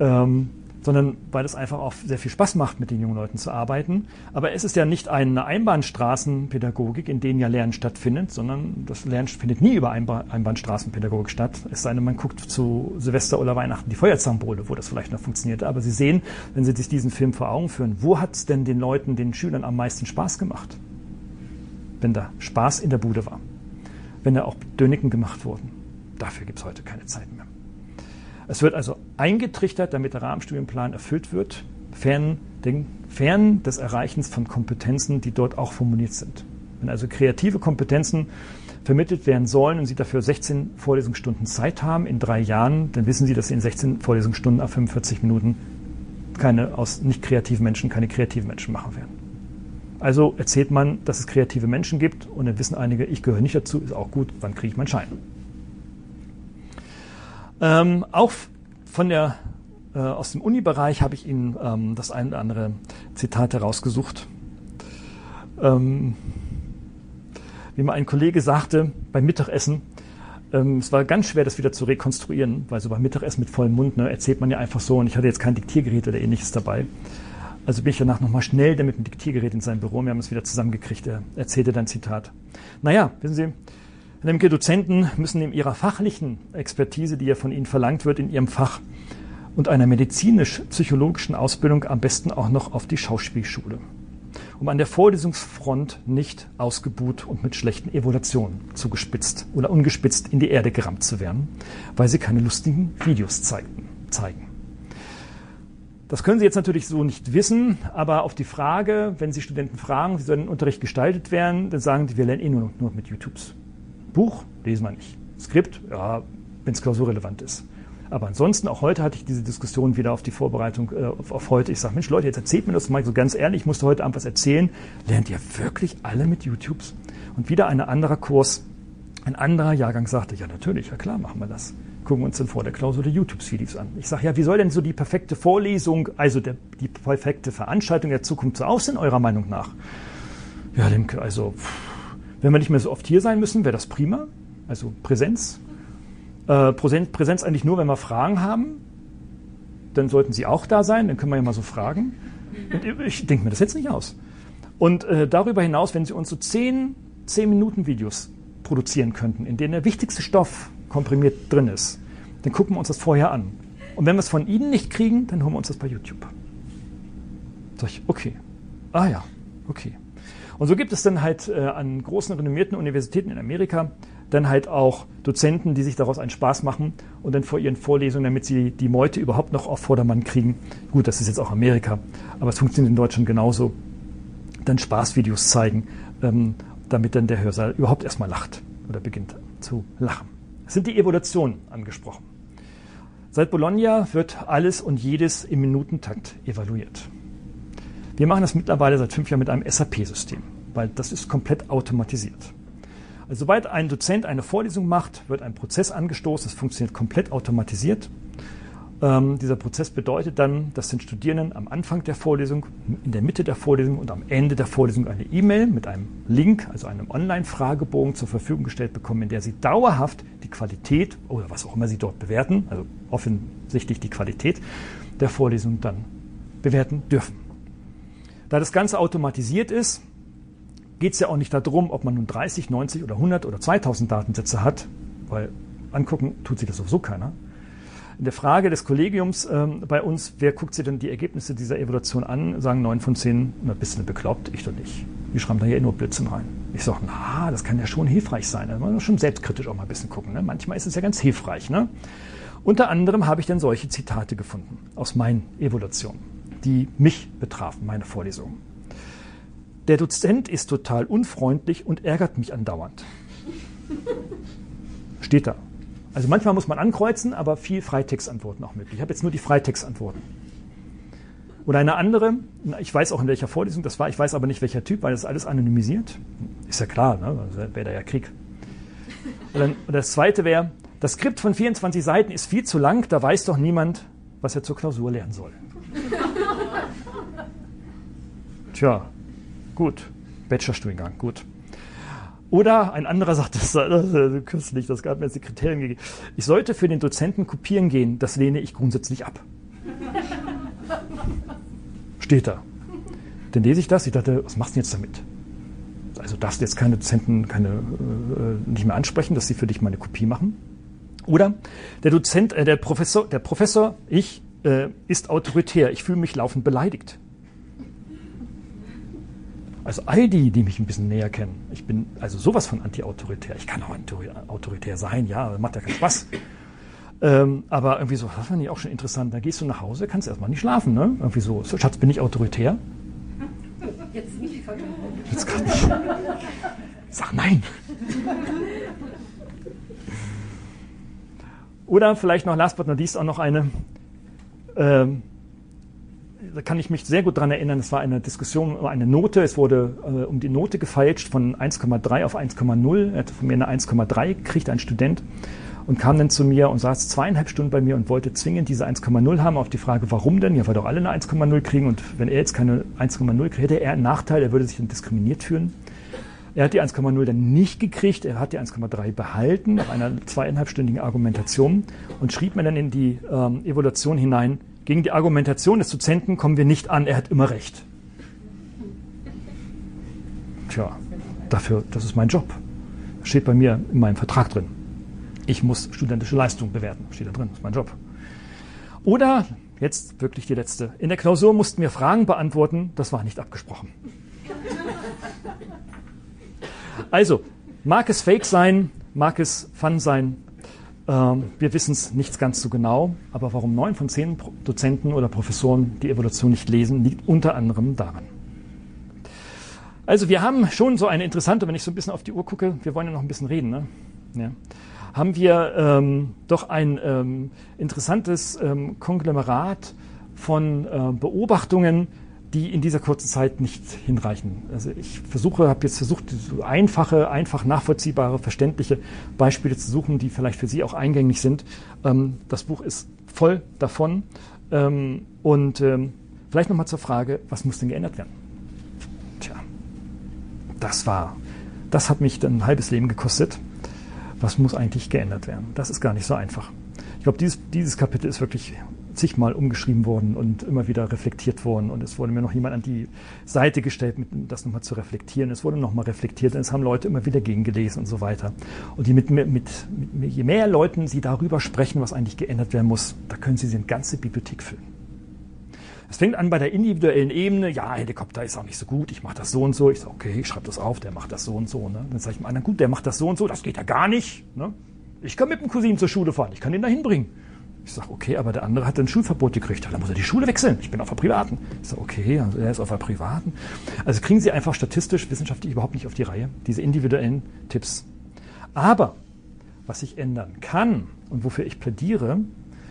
Ähm, sondern weil es einfach auch sehr viel Spaß macht, mit den jungen Leuten zu arbeiten. Aber es ist ja nicht eine Einbahnstraßenpädagogik, in denen ja Lernen stattfindet, sondern das Lernen findet nie über Einbahnstraßenpädagogik statt. Es sei denn, man guckt zu Silvester oder Weihnachten die Feuerzahnbowle, wo das vielleicht noch funktioniert. Aber Sie sehen, wenn Sie sich diesen Film vor Augen führen, wo hat es denn den Leuten, den Schülern am meisten Spaß gemacht? Wenn da Spaß in der Bude war. Wenn da auch Döniken gemacht wurden. Dafür gibt es heute keine Zeit mehr. Es wird also eingetrichtert, damit der Rahmenstudienplan erfüllt wird, fern, den, fern des Erreichens von Kompetenzen, die dort auch formuliert sind. Wenn also kreative Kompetenzen vermittelt werden sollen und Sie dafür 16 Vorlesungsstunden Zeit haben in drei Jahren, dann wissen Sie, dass Sie in 16 Vorlesungsstunden auf 45 Minuten keine aus nicht kreativen Menschen keine kreativen Menschen machen werden. Also erzählt man, dass es kreative Menschen gibt und dann wissen einige, ich gehöre nicht dazu, ist auch gut, wann kriege ich meinen Schein? Ähm, auch von der, äh, aus dem Uni-Bereich habe ich Ihnen ähm, das ein oder andere Zitat herausgesucht. Ähm, wie mal ein Kollege sagte beim Mittagessen, ähm, es war ganz schwer, das wieder zu rekonstruieren, weil so beim Mittagessen mit vollem Mund ne, erzählt man ja einfach so und ich hatte jetzt kein Diktiergerät oder ähnliches dabei. Also bin ich danach nochmal schnell damit dem Diktiergerät in sein Büro. Wir haben es wieder zusammengekriegt. Er erzählte dann Zitat. Naja, wissen Sie, Nämlich Dozenten müssen in ihrer fachlichen Expertise, die ja von ihnen verlangt wird, in ihrem Fach und einer medizinisch-psychologischen Ausbildung am besten auch noch auf die Schauspielschule, um an der Vorlesungsfront nicht ausgebuht und mit schlechten Evaluationen zugespitzt oder ungespitzt in die Erde gerammt zu werden, weil sie keine lustigen Videos zeigten, zeigen. Das können Sie jetzt natürlich so nicht wissen, aber auf die Frage, wenn Sie Studenten fragen, wie soll der Unterricht gestaltet werden, dann sagen die, wir lernen eh nur, nur mit YouTubes. Buch lesen wir nicht. Skript, ja, wenn es klausurrelevant ist. Aber ansonsten, auch heute hatte ich diese Diskussion wieder auf die Vorbereitung äh, auf, auf, heute. Ich sage, Mensch Leute, jetzt erzählt mir das mal so ganz ehrlich, ich musste heute Abend was erzählen. Lernt ihr wirklich alle mit YouTubes? Und wieder ein anderer Kurs, ein anderer Jahrgang sagte, ja natürlich, ja klar, machen wir das. Gucken wir uns dann vor der Klausur die YouTube-Videos an. Ich sage, ja, wie soll denn so die perfekte Vorlesung, also der, die perfekte Veranstaltung der Zukunft so aussehen, eurer Meinung nach? Ja, Lemke, also... Pff, wenn wir nicht mehr so oft hier sein müssen, wäre das prima. Also Präsenz. Äh, Präsenz. Präsenz eigentlich nur, wenn wir Fragen haben. Dann sollten Sie auch da sein, dann können wir ja mal so fragen. Und ich denke mir das jetzt nicht aus. Und äh, darüber hinaus, wenn Sie uns so zehn, zehn Minuten Videos produzieren könnten, in denen der wichtigste Stoff komprimiert drin ist, dann gucken wir uns das vorher an. Und wenn wir es von Ihnen nicht kriegen, dann holen wir uns das bei YouTube. Sag ich, okay. Ah ja, okay. Und so gibt es dann halt äh, an großen renommierten Universitäten in Amerika dann halt auch Dozenten, die sich daraus einen Spaß machen und dann vor ihren Vorlesungen, damit sie die Meute überhaupt noch auf Vordermann kriegen. Gut, das ist jetzt auch Amerika, aber es funktioniert in Deutschland genauso. Dann Spaßvideos zeigen, ähm, damit dann der Hörsaal überhaupt erstmal lacht oder beginnt zu lachen. Es sind die Evolutionen angesprochen. Seit Bologna wird alles und jedes im Minutentakt evaluiert. Wir machen das mittlerweile seit fünf Jahren mit einem SAP-System, weil das ist komplett automatisiert. Also sobald ein Dozent eine Vorlesung macht, wird ein Prozess angestoßen, das funktioniert komplett automatisiert. Ähm, dieser Prozess bedeutet dann, dass den Studierenden am Anfang der Vorlesung, in der Mitte der Vorlesung und am Ende der Vorlesung eine E-Mail mit einem Link, also einem Online-Fragebogen zur Verfügung gestellt bekommen, in der sie dauerhaft die Qualität oder was auch immer sie dort bewerten, also offensichtlich die Qualität der Vorlesung dann bewerten dürfen. Da das Ganze automatisiert ist, geht es ja auch nicht darum, ob man nun 30, 90 oder 100 oder 2000 Datensätze hat, weil angucken tut sich das sowieso keiner. In der Frage des Kollegiums ähm, bei uns, wer guckt sich denn die Ergebnisse dieser Evaluation an, sagen neun von zehn, na, bist du bekloppt? Ich doch nicht. Die schreiben da ja nur Blödsinn rein. Ich sage, na, das kann ja schon hilfreich sein. Da muss man schon selbstkritisch auch mal ein bisschen gucken. Ne? Manchmal ist es ja ganz hilfreich. Ne? Unter anderem habe ich dann solche Zitate gefunden aus meinen Evaluationen die mich betrafen, meine Vorlesung. Der Dozent ist total unfreundlich und ärgert mich andauernd. Steht da. Also manchmal muss man ankreuzen, aber viel Freitextantworten auch möglich. Ich habe jetzt nur die Freitextantworten. Oder eine andere, ich weiß auch in welcher Vorlesung das war, ich weiß aber nicht welcher Typ, weil das alles anonymisiert. Ist ja klar, ne? Also wäre da ja Krieg. Und, dann, und das zweite wäre, das Skript von 24 Seiten ist viel zu lang, da weiß doch niemand, was er zur Klausur lernen soll. Tja, gut. Bachelorstudiengang, gut. Oder ein anderer sagt, das, ist kürzlich, das gab mir jetzt die Kriterien gegeben. Ich sollte für den Dozenten kopieren gehen, das lehne ich grundsätzlich ab. Steht da. Dann lese ich das, ich dachte, was machst du jetzt damit? Also darfst du jetzt keine Dozenten keine, äh, nicht mehr ansprechen, dass sie für dich mal eine Kopie machen? Oder der Dozent, äh, der Professor, der Professor, ich, äh, ist autoritär. Ich fühle mich laufend beleidigt. Also all die, die mich ein bisschen näher kennen, ich bin also sowas von anti-autoritär. Ich kann auch autoritär sein, ja, macht ja keinen Spaß. Ähm, aber irgendwie so, das fand ich auch schon interessant. Da gehst du nach Hause, kannst erstmal nicht schlafen, ne? Irgendwie so, Schatz, bin ich autoritär? Jetzt nicht. Jetzt gerade nicht. Sag nein. Oder vielleicht noch last but not least auch noch eine, ähm, da kann ich mich sehr gut daran erinnern, es war eine Diskussion über eine Note. Es wurde äh, um die Note gefeilscht von 1,3 auf 1,0. Er hatte von mir eine 1,3 gekriegt, ein Student, und kam dann zu mir und saß zweieinhalb Stunden bei mir und wollte zwingend diese 1,0 haben. Auf die Frage, warum denn? Ja, weil doch alle eine 1,0 kriegen. Und wenn er jetzt keine 1,0 kriegt, hätte er einen Nachteil, er würde sich dann diskriminiert fühlen. Er hat die 1,0 dann nicht gekriegt, er hat die 1,3 behalten nach einer zweieinhalbstündigen Argumentation und schrieb mir dann in die ähm, Evaluation hinein, gegen die Argumentation des Dozenten kommen wir nicht an, er hat immer recht. Tja, dafür, das ist mein Job. Das steht bei mir in meinem Vertrag drin. Ich muss studentische Leistung bewerten. Steht da drin, das ist mein Job. Oder, jetzt wirklich die letzte. In der Klausur mussten wir Fragen beantworten, das war nicht abgesprochen. Also, mag es Fake sein, mag es Fun sein, wir wissen es nicht ganz so genau, aber warum neun von zehn Dozenten oder Professoren die Evolution nicht lesen, liegt unter anderem daran. Also wir haben schon so eine interessante, wenn ich so ein bisschen auf die Uhr gucke, wir wollen ja noch ein bisschen reden, ne? Ja. haben wir ähm, doch ein ähm, interessantes ähm, Konglomerat von äh, Beobachtungen, die in dieser kurzen Zeit nicht hinreichen. Also ich versuche, habe jetzt versucht, einfache, einfach nachvollziehbare, verständliche Beispiele zu suchen, die vielleicht für Sie auch eingängig sind. Ähm, das Buch ist voll davon. Ähm, und ähm, vielleicht nochmal zur Frage, was muss denn geändert werden? Tja, das war, das hat mich dann ein halbes Leben gekostet. Was muss eigentlich geändert werden? Das ist gar nicht so einfach. Ich glaube, dieses, dieses Kapitel ist wirklich zigmal umgeschrieben worden und immer wieder reflektiert worden. Und es wurde mir noch jemand an die Seite gestellt, das nochmal zu reflektieren. Es wurde nochmal reflektiert und es haben Leute immer wieder gegengelesen und so weiter. Und die mit, mit, mit, je mehr Leuten sie darüber sprechen, was eigentlich geändert werden muss, da können sie eine ganze Bibliothek füllen. Es fängt an bei der individuellen Ebene. Ja, Helikopter ist auch nicht so gut. Ich mache das so und so. Ich sage, okay, ich schreibe das auf. Der macht das so und so. Ne? Dann sage ich dem anderen, gut, der macht das so und so. Das geht ja gar nicht. Ne? Ich kann mit dem Cousin zur Schule fahren. Ich kann ihn da hinbringen. Ich sage, okay, aber der andere hat ein Schulverbot gekriegt. Dann muss er die Schule wechseln. Ich bin auf der privaten. Ich sage, okay, also er ist auf der privaten. Also kriegen Sie einfach statistisch, wissenschaftlich überhaupt nicht auf die Reihe, diese individuellen Tipps. Aber was sich ändern kann und wofür ich plädiere,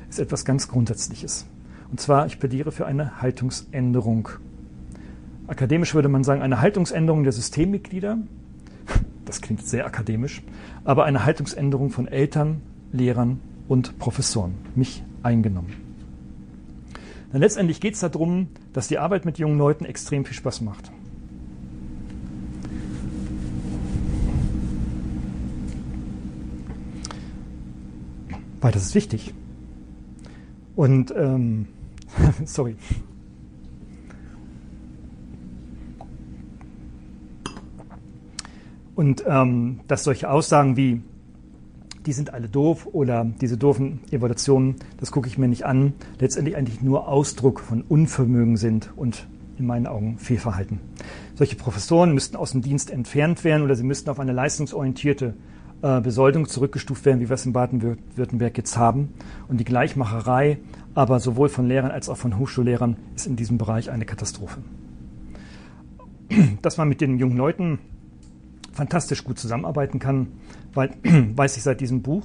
ist etwas ganz Grundsätzliches. Und zwar, ich plädiere für eine Haltungsänderung. Akademisch würde man sagen, eine Haltungsänderung der Systemmitglieder. Das klingt sehr akademisch, aber eine Haltungsänderung von Eltern, Lehrern und Professoren, mich eingenommen. Denn letztendlich geht es darum, dass die Arbeit mit jungen Leuten extrem viel Spaß macht. Weil das ist wichtig. Und ähm, sorry. Und ähm, dass solche Aussagen wie, die sind alle doof oder diese doofen Evaluationen, das gucke ich mir nicht an, letztendlich eigentlich nur Ausdruck von Unvermögen sind und in meinen Augen Fehlverhalten. Solche Professoren müssten aus dem Dienst entfernt werden oder sie müssten auf eine leistungsorientierte äh, Besoldung zurückgestuft werden, wie wir es in Baden-Württemberg jetzt haben. Und die Gleichmacherei, aber sowohl von Lehrern als auch von Hochschullehrern, ist in diesem Bereich eine Katastrophe. Dass man mit den jungen Leuten fantastisch gut zusammenarbeiten kann, weil, weiß ich seit diesem Buch,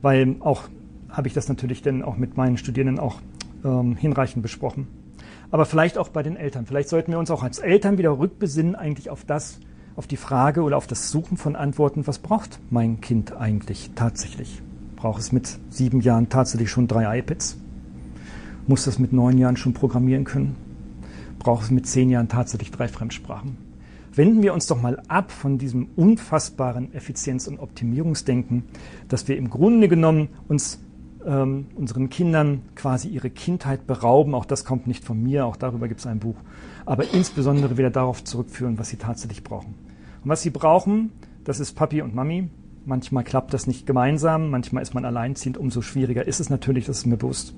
weil auch habe ich das natürlich dann auch mit meinen Studierenden auch ähm, hinreichend besprochen. Aber vielleicht auch bei den Eltern. Vielleicht sollten wir uns auch als Eltern wieder rückbesinnen eigentlich auf das, auf die Frage oder auf das Suchen von Antworten, was braucht mein Kind eigentlich tatsächlich? Braucht es mit sieben Jahren tatsächlich schon drei iPads? Muss es mit neun Jahren schon programmieren können? Braucht es mit zehn Jahren tatsächlich drei Fremdsprachen? Wenden wir uns doch mal ab von diesem unfassbaren Effizienz- und Optimierungsdenken, dass wir im Grunde genommen uns ähm, unseren Kindern quasi ihre Kindheit berauben. Auch das kommt nicht von mir, auch darüber gibt es ein Buch. Aber insbesondere wieder darauf zurückführen, was sie tatsächlich brauchen. Und was sie brauchen, das ist Papi und Mami. Manchmal klappt das nicht gemeinsam, manchmal ist man alleinziehend, umso schwieriger ist es natürlich, das ist mir bewusst.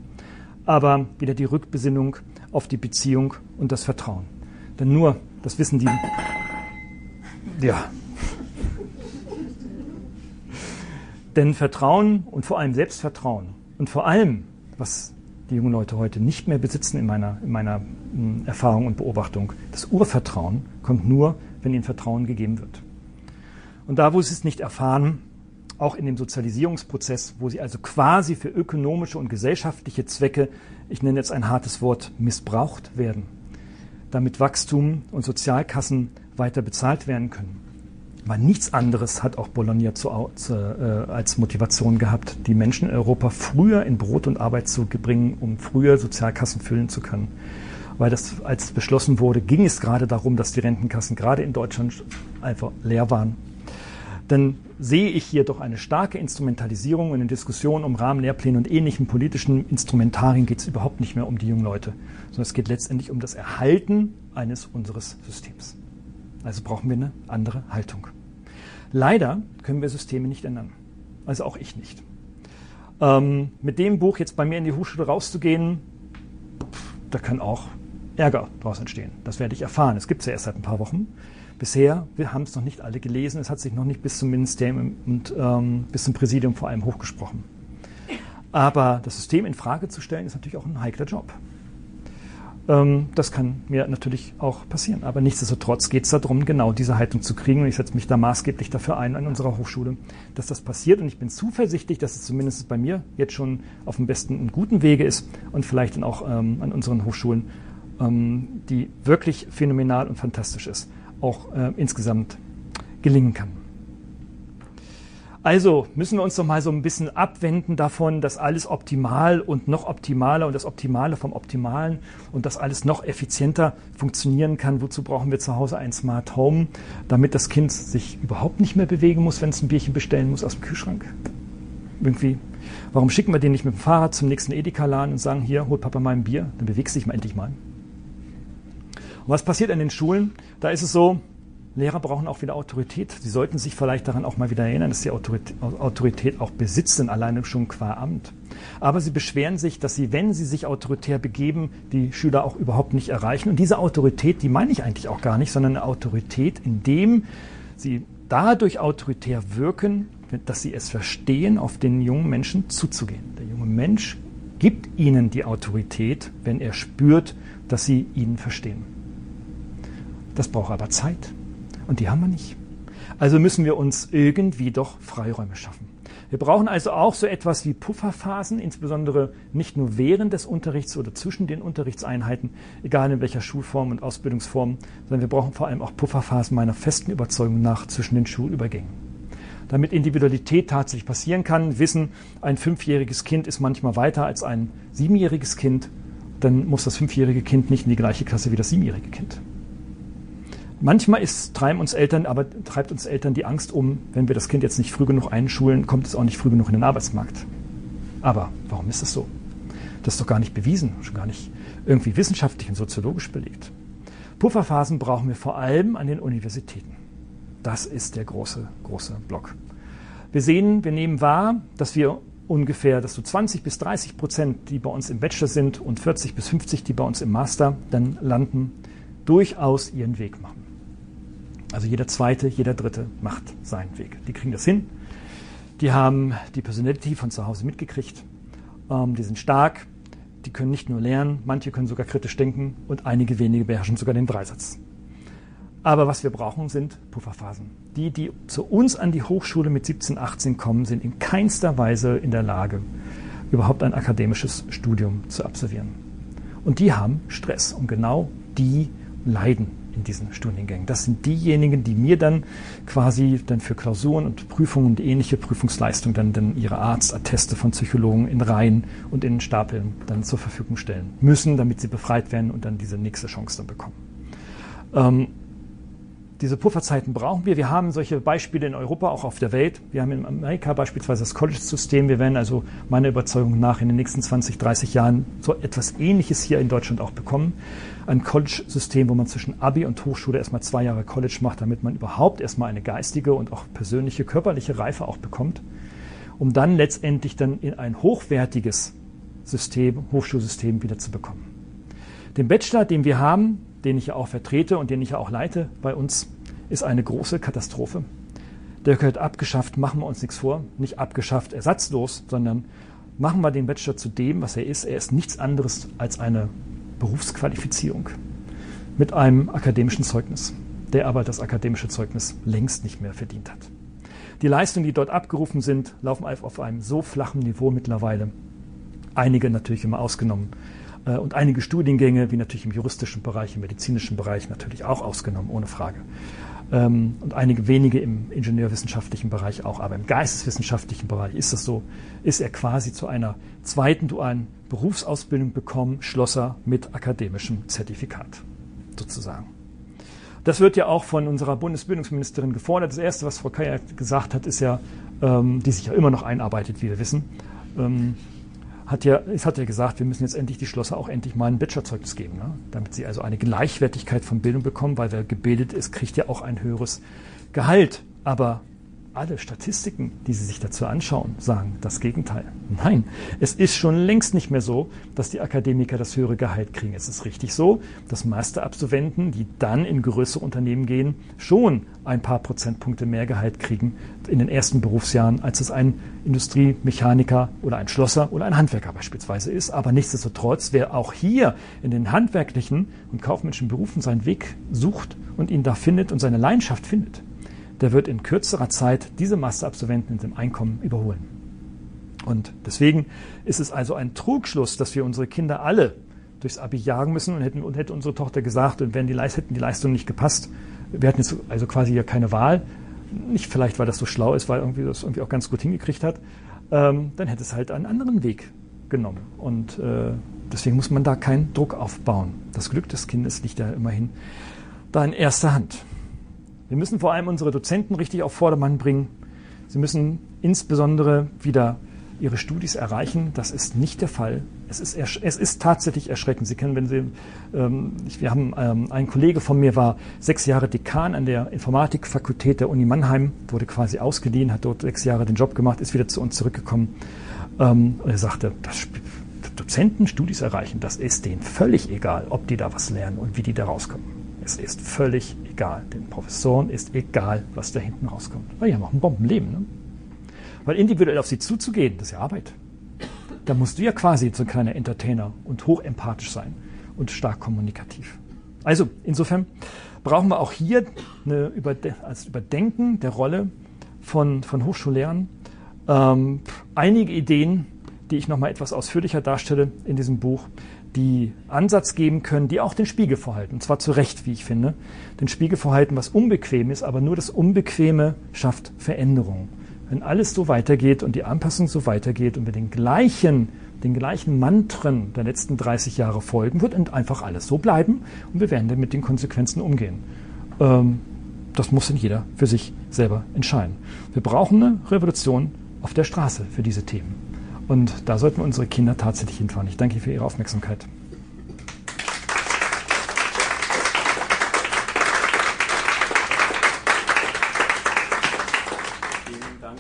Aber wieder die Rückbesinnung auf die Beziehung und das Vertrauen. Denn nur, das wissen die, ja. Denn Vertrauen und vor allem Selbstvertrauen und vor allem, was die jungen Leute heute nicht mehr besitzen in meiner, in meiner hm, Erfahrung und Beobachtung, das Urvertrauen kommt nur, wenn ihnen Vertrauen gegeben wird. Und da, wo sie es nicht erfahren, auch in dem Sozialisierungsprozess, wo sie also quasi für ökonomische und gesellschaftliche Zwecke, ich nenne jetzt ein hartes Wort, missbraucht werden, damit Wachstum und Sozialkassen weiter bezahlt werden können. Weil nichts anderes hat auch Bologna zu, zu, äh, als Motivation gehabt, die Menschen in Europa früher in Brot und Arbeit zu bringen, um früher Sozialkassen füllen zu können. Weil das, als beschlossen wurde, ging es gerade darum, dass die Rentenkassen gerade in Deutschland einfach leer waren. Dann sehe ich hier doch eine starke Instrumentalisierung in den Diskussionen um Rahmenlehrpläne und ähnlichen politischen Instrumentarien geht es überhaupt nicht mehr um die jungen Leute, sondern es geht letztendlich um das Erhalten eines unseres Systems. Also brauchen wir eine andere Haltung. Leider können wir Systeme nicht ändern. Also auch ich nicht. Ähm, mit dem Buch jetzt bei mir in die Hochschule rauszugehen, da kann auch Ärger daraus entstehen. Das werde ich erfahren. Es gibt es ja erst seit ein paar Wochen. Bisher, wir haben es noch nicht alle gelesen, es hat sich noch nicht bis zum Ministerium und ähm, bis zum Präsidium vor allem hochgesprochen. Aber das System in Frage zu stellen, ist natürlich auch ein heikler Job. Ähm, das kann mir natürlich auch passieren. Aber nichtsdestotrotz geht es darum, genau diese Haltung zu kriegen. Und ich setze mich da maßgeblich dafür ein an unserer Hochschule, dass das passiert. Und ich bin zuversichtlich, dass es zumindest bei mir jetzt schon auf dem besten und guten Wege ist und vielleicht dann auch ähm, an unseren Hochschulen, ähm, die wirklich phänomenal und fantastisch ist, auch äh, insgesamt gelingen kann. Also müssen wir uns doch mal so ein bisschen abwenden davon, dass alles optimal und noch optimaler und das Optimale vom Optimalen und dass alles noch effizienter funktionieren kann. Wozu brauchen wir zu Hause ein Smart Home, damit das Kind sich überhaupt nicht mehr bewegen muss, wenn es ein Bierchen bestellen muss aus dem Kühlschrank? Irgendwie. Warum schicken wir den nicht mit dem Fahrrad zum nächsten Edeka-Laden und sagen, hier, hol Papa mal ein Bier, dann bewegst du dich mal endlich mal. Und was passiert an den Schulen? Da ist es so, Lehrer brauchen auch wieder Autorität. Sie sollten sich vielleicht daran auch mal wieder erinnern, dass sie Autorität, auch besitzen, alleine schon qua Amt. Aber sie beschweren sich, dass sie, wenn sie sich autoritär begeben, die Schüler auch überhaupt nicht erreichen. Und diese Autorität, die meine ich eigentlich auch gar nicht, sondern eine Autorität, indem sie dadurch autoritär wirken, dass sie es verstehen, auf den jungen Menschen zuzugehen. Der junge Mensch gibt ihnen die Autorität, wenn er spürt, dass sie ihn verstehen. Das braucht aber Zeit. Und die haben wir nicht. Also müssen wir uns irgendwie doch Freiräume schaffen. Wir brauchen also auch so etwas wie Pufferphasen, insbesondere nicht nur während des Unterrichts oder zwischen den Unterrichtseinheiten, egal in welcher Schulform und Ausbildungsform, sondern wir brauchen vor allem auch Pufferphasen meiner festen Überzeugung nach zwischen den Schulübergängen. Damit Individualität tatsächlich passieren kann, wissen, ein fünfjähriges Kind ist manchmal weiter als ein siebenjähriges Kind, dann muss das fünfjährige Kind nicht in die gleiche Klasse wie das siebenjährige Kind. Manchmal ist, treiben uns Eltern, aber treibt uns Eltern die Angst um, wenn wir das Kind jetzt nicht früh genug einschulen, kommt es auch nicht früh genug in den Arbeitsmarkt. Aber warum ist das so? Das ist doch gar nicht bewiesen, schon gar nicht irgendwie wissenschaftlich und soziologisch belegt. Pufferphasen brauchen wir vor allem an den Universitäten. Das ist der große, große Block. Wir sehen, wir nehmen wahr, dass wir ungefähr, dass so 20 bis 30 Prozent, die bei uns im Bachelor sind und 40 bis 50, die bei uns im Master dann landen, durchaus ihren Weg machen. Also jeder zweite, jeder dritte macht seinen Weg. Die kriegen das hin. Die haben die Personality von zu Hause mitgekriegt. Ähm, die sind stark. Die können nicht nur lernen, manche können sogar kritisch denken und einige wenige beherrschen sogar den Dreisatz. Aber was wir brauchen, sind Pufferphasen. Die, die zu uns an die Hochschule mit 17, 18 kommen, sind in keinster Weise in der Lage, überhaupt ein akademisches Studium zu absolvieren. Und die haben Stress. Und genau die leiden in diesen Studiengängen. Das sind diejenigen, die mir dann quasi dann für Klausuren und Prüfungen und ähnliche Prüfungsleistungen dann, dann ihre Arztatteste von Psychologen in Reihen und in Stapeln dann zur Verfügung stellen müssen, damit sie befreit werden und dann diese nächste Chance dann bekommen. Ähm, diese Pufferzeiten brauchen wir. Wir haben solche Beispiele in Europa, auch auf der Welt. Wir haben in Amerika beispielsweise das College-System. Wir werden also meiner Überzeugung nach in den nächsten 20, 30 Jahren so etwas Ähnliches hier in Deutschland auch bekommen. Ein College-System, wo man zwischen Abi und Hochschule erstmal zwei Jahre College macht, damit man überhaupt erstmal eine geistige und auch persönliche, körperliche Reife auch bekommt, um dann letztendlich dann in ein hochwertiges System, Hochschulsystem wieder zu bekommen. Den Bachelor, den wir haben, den ich ja auch vertrete und den ich ja auch leite bei uns, ist eine große Katastrophe. Der gehört abgeschafft, machen wir uns nichts vor. Nicht abgeschafft, ersatzlos, sondern machen wir den Bachelor zu dem, was er ist. Er ist nichts anderes als eine Berufsqualifizierung mit einem akademischen Zeugnis, der aber das akademische Zeugnis längst nicht mehr verdient hat. Die Leistungen, die dort abgerufen sind, laufen auf einem so flachen Niveau mittlerweile. Einige natürlich immer ausgenommen, äh, und einige Studiengänge, wie natürlich im juristischen Bereich, im medizinischen Bereich natürlich auch ausgenommen, ohne Frage. Ähm, und einige wenige im ingenieurwissenschaftlichen Bereich auch, aber im geisteswissenschaftlichen Bereich ist das so, ist er quasi zu einer zweiten dualen Berufsausbildung bekommen, Schlosser mit akademischem Zertifikat, sozusagen. Das wird ja auch von unserer Bundesbildungsministerin gefordert. Das Erste, was Frau Kaya gesagt hat, ist ja, ähm, die sich ja immer noch einarbeitet, wie wir wissen, ähm, hat ja, es hat ja gesagt, wir müssen jetzt endlich die Schlosser auch endlich mal ein Bachelorzeugnis geben, ne? damit sie also eine Gleichwertigkeit von Bildung bekommen, weil wer gebildet ist, kriegt ja auch ein höheres Gehalt. Aber alle Statistiken, die Sie sich dazu anschauen, sagen das Gegenteil. Nein, es ist schon längst nicht mehr so, dass die Akademiker das höhere Gehalt kriegen. Es ist richtig so, dass Masterabsolventen, die dann in größere Unternehmen gehen, schon ein paar Prozentpunkte mehr Gehalt kriegen in den ersten Berufsjahren, als es ein Industriemechaniker oder ein Schlosser oder ein Handwerker beispielsweise ist. Aber nichtsdestotrotz, wer auch hier in den handwerklichen und kaufmännischen Berufen seinen Weg sucht und ihn da findet und seine Leidenschaft findet, der wird in kürzerer Zeit diese Masterabsolventen in dem Einkommen überholen. Und deswegen ist es also ein Trugschluss, dass wir unsere Kinder alle durchs Abi jagen müssen und hätten und hätte unsere Tochter gesagt, und wenn die hätten die Leistungen nicht gepasst, wir hatten jetzt also quasi ja keine Wahl, nicht vielleicht, weil das so schlau ist, weil irgendwie das irgendwie auch ganz gut hingekriegt hat, ähm, dann hätte es halt einen anderen Weg genommen. Und äh, deswegen muss man da keinen Druck aufbauen. Das Glück des Kindes liegt ja immerhin da in erster Hand. Wir müssen vor allem unsere Dozenten richtig auf Vordermann bringen. Sie müssen insbesondere wieder ihre Studis erreichen. Das ist nicht der Fall. Es ist, es ist tatsächlich erschreckend. Sie kennen, wenn Sie, ähm, wir haben, ähm, ein Kollege von mir war sechs Jahre Dekan an der Informatikfakultät der Uni Mannheim, wurde quasi ausgeliehen, hat dort sechs Jahre den Job gemacht, ist wieder zu uns zurückgekommen. Ähm, und er sagte, das Dozenten Studis erreichen, das ist denen völlig egal, ob die da was lernen und wie die da rauskommen. Es ist völlig egal. Den Professoren ist egal, was da hinten rauskommt. Weil die haben auch ein Bombenleben. Ne? Weil individuell auf sie zuzugehen, das ist ja Arbeit. Da musst du ja quasi so ein kleiner Entertainer und hochempathisch sein und stark kommunikativ. Also insofern brauchen wir auch hier eine Überde als Überdenken der Rolle von, von Hochschullehrern ähm, einige Ideen, die ich nochmal etwas ausführlicher darstelle in diesem Buch, die Ansatz geben können, die auch den Spiegel vorhalten. Und zwar zu Recht, wie ich finde. Den Spiegel vorhalten, was unbequem ist, aber nur das Unbequeme schafft Veränderung wenn alles so weitergeht und die Anpassung so weitergeht und wir den gleichen, den gleichen Mantren der letzten 30 Jahre folgen, wird einfach alles so bleiben und wir werden dann mit den Konsequenzen umgehen. Ähm, das muss dann jeder für sich selber entscheiden. Wir brauchen eine Revolution auf der Straße für diese Themen. Und da sollten wir unsere Kinder tatsächlich hinfahren. Ich danke für Ihre Aufmerksamkeit.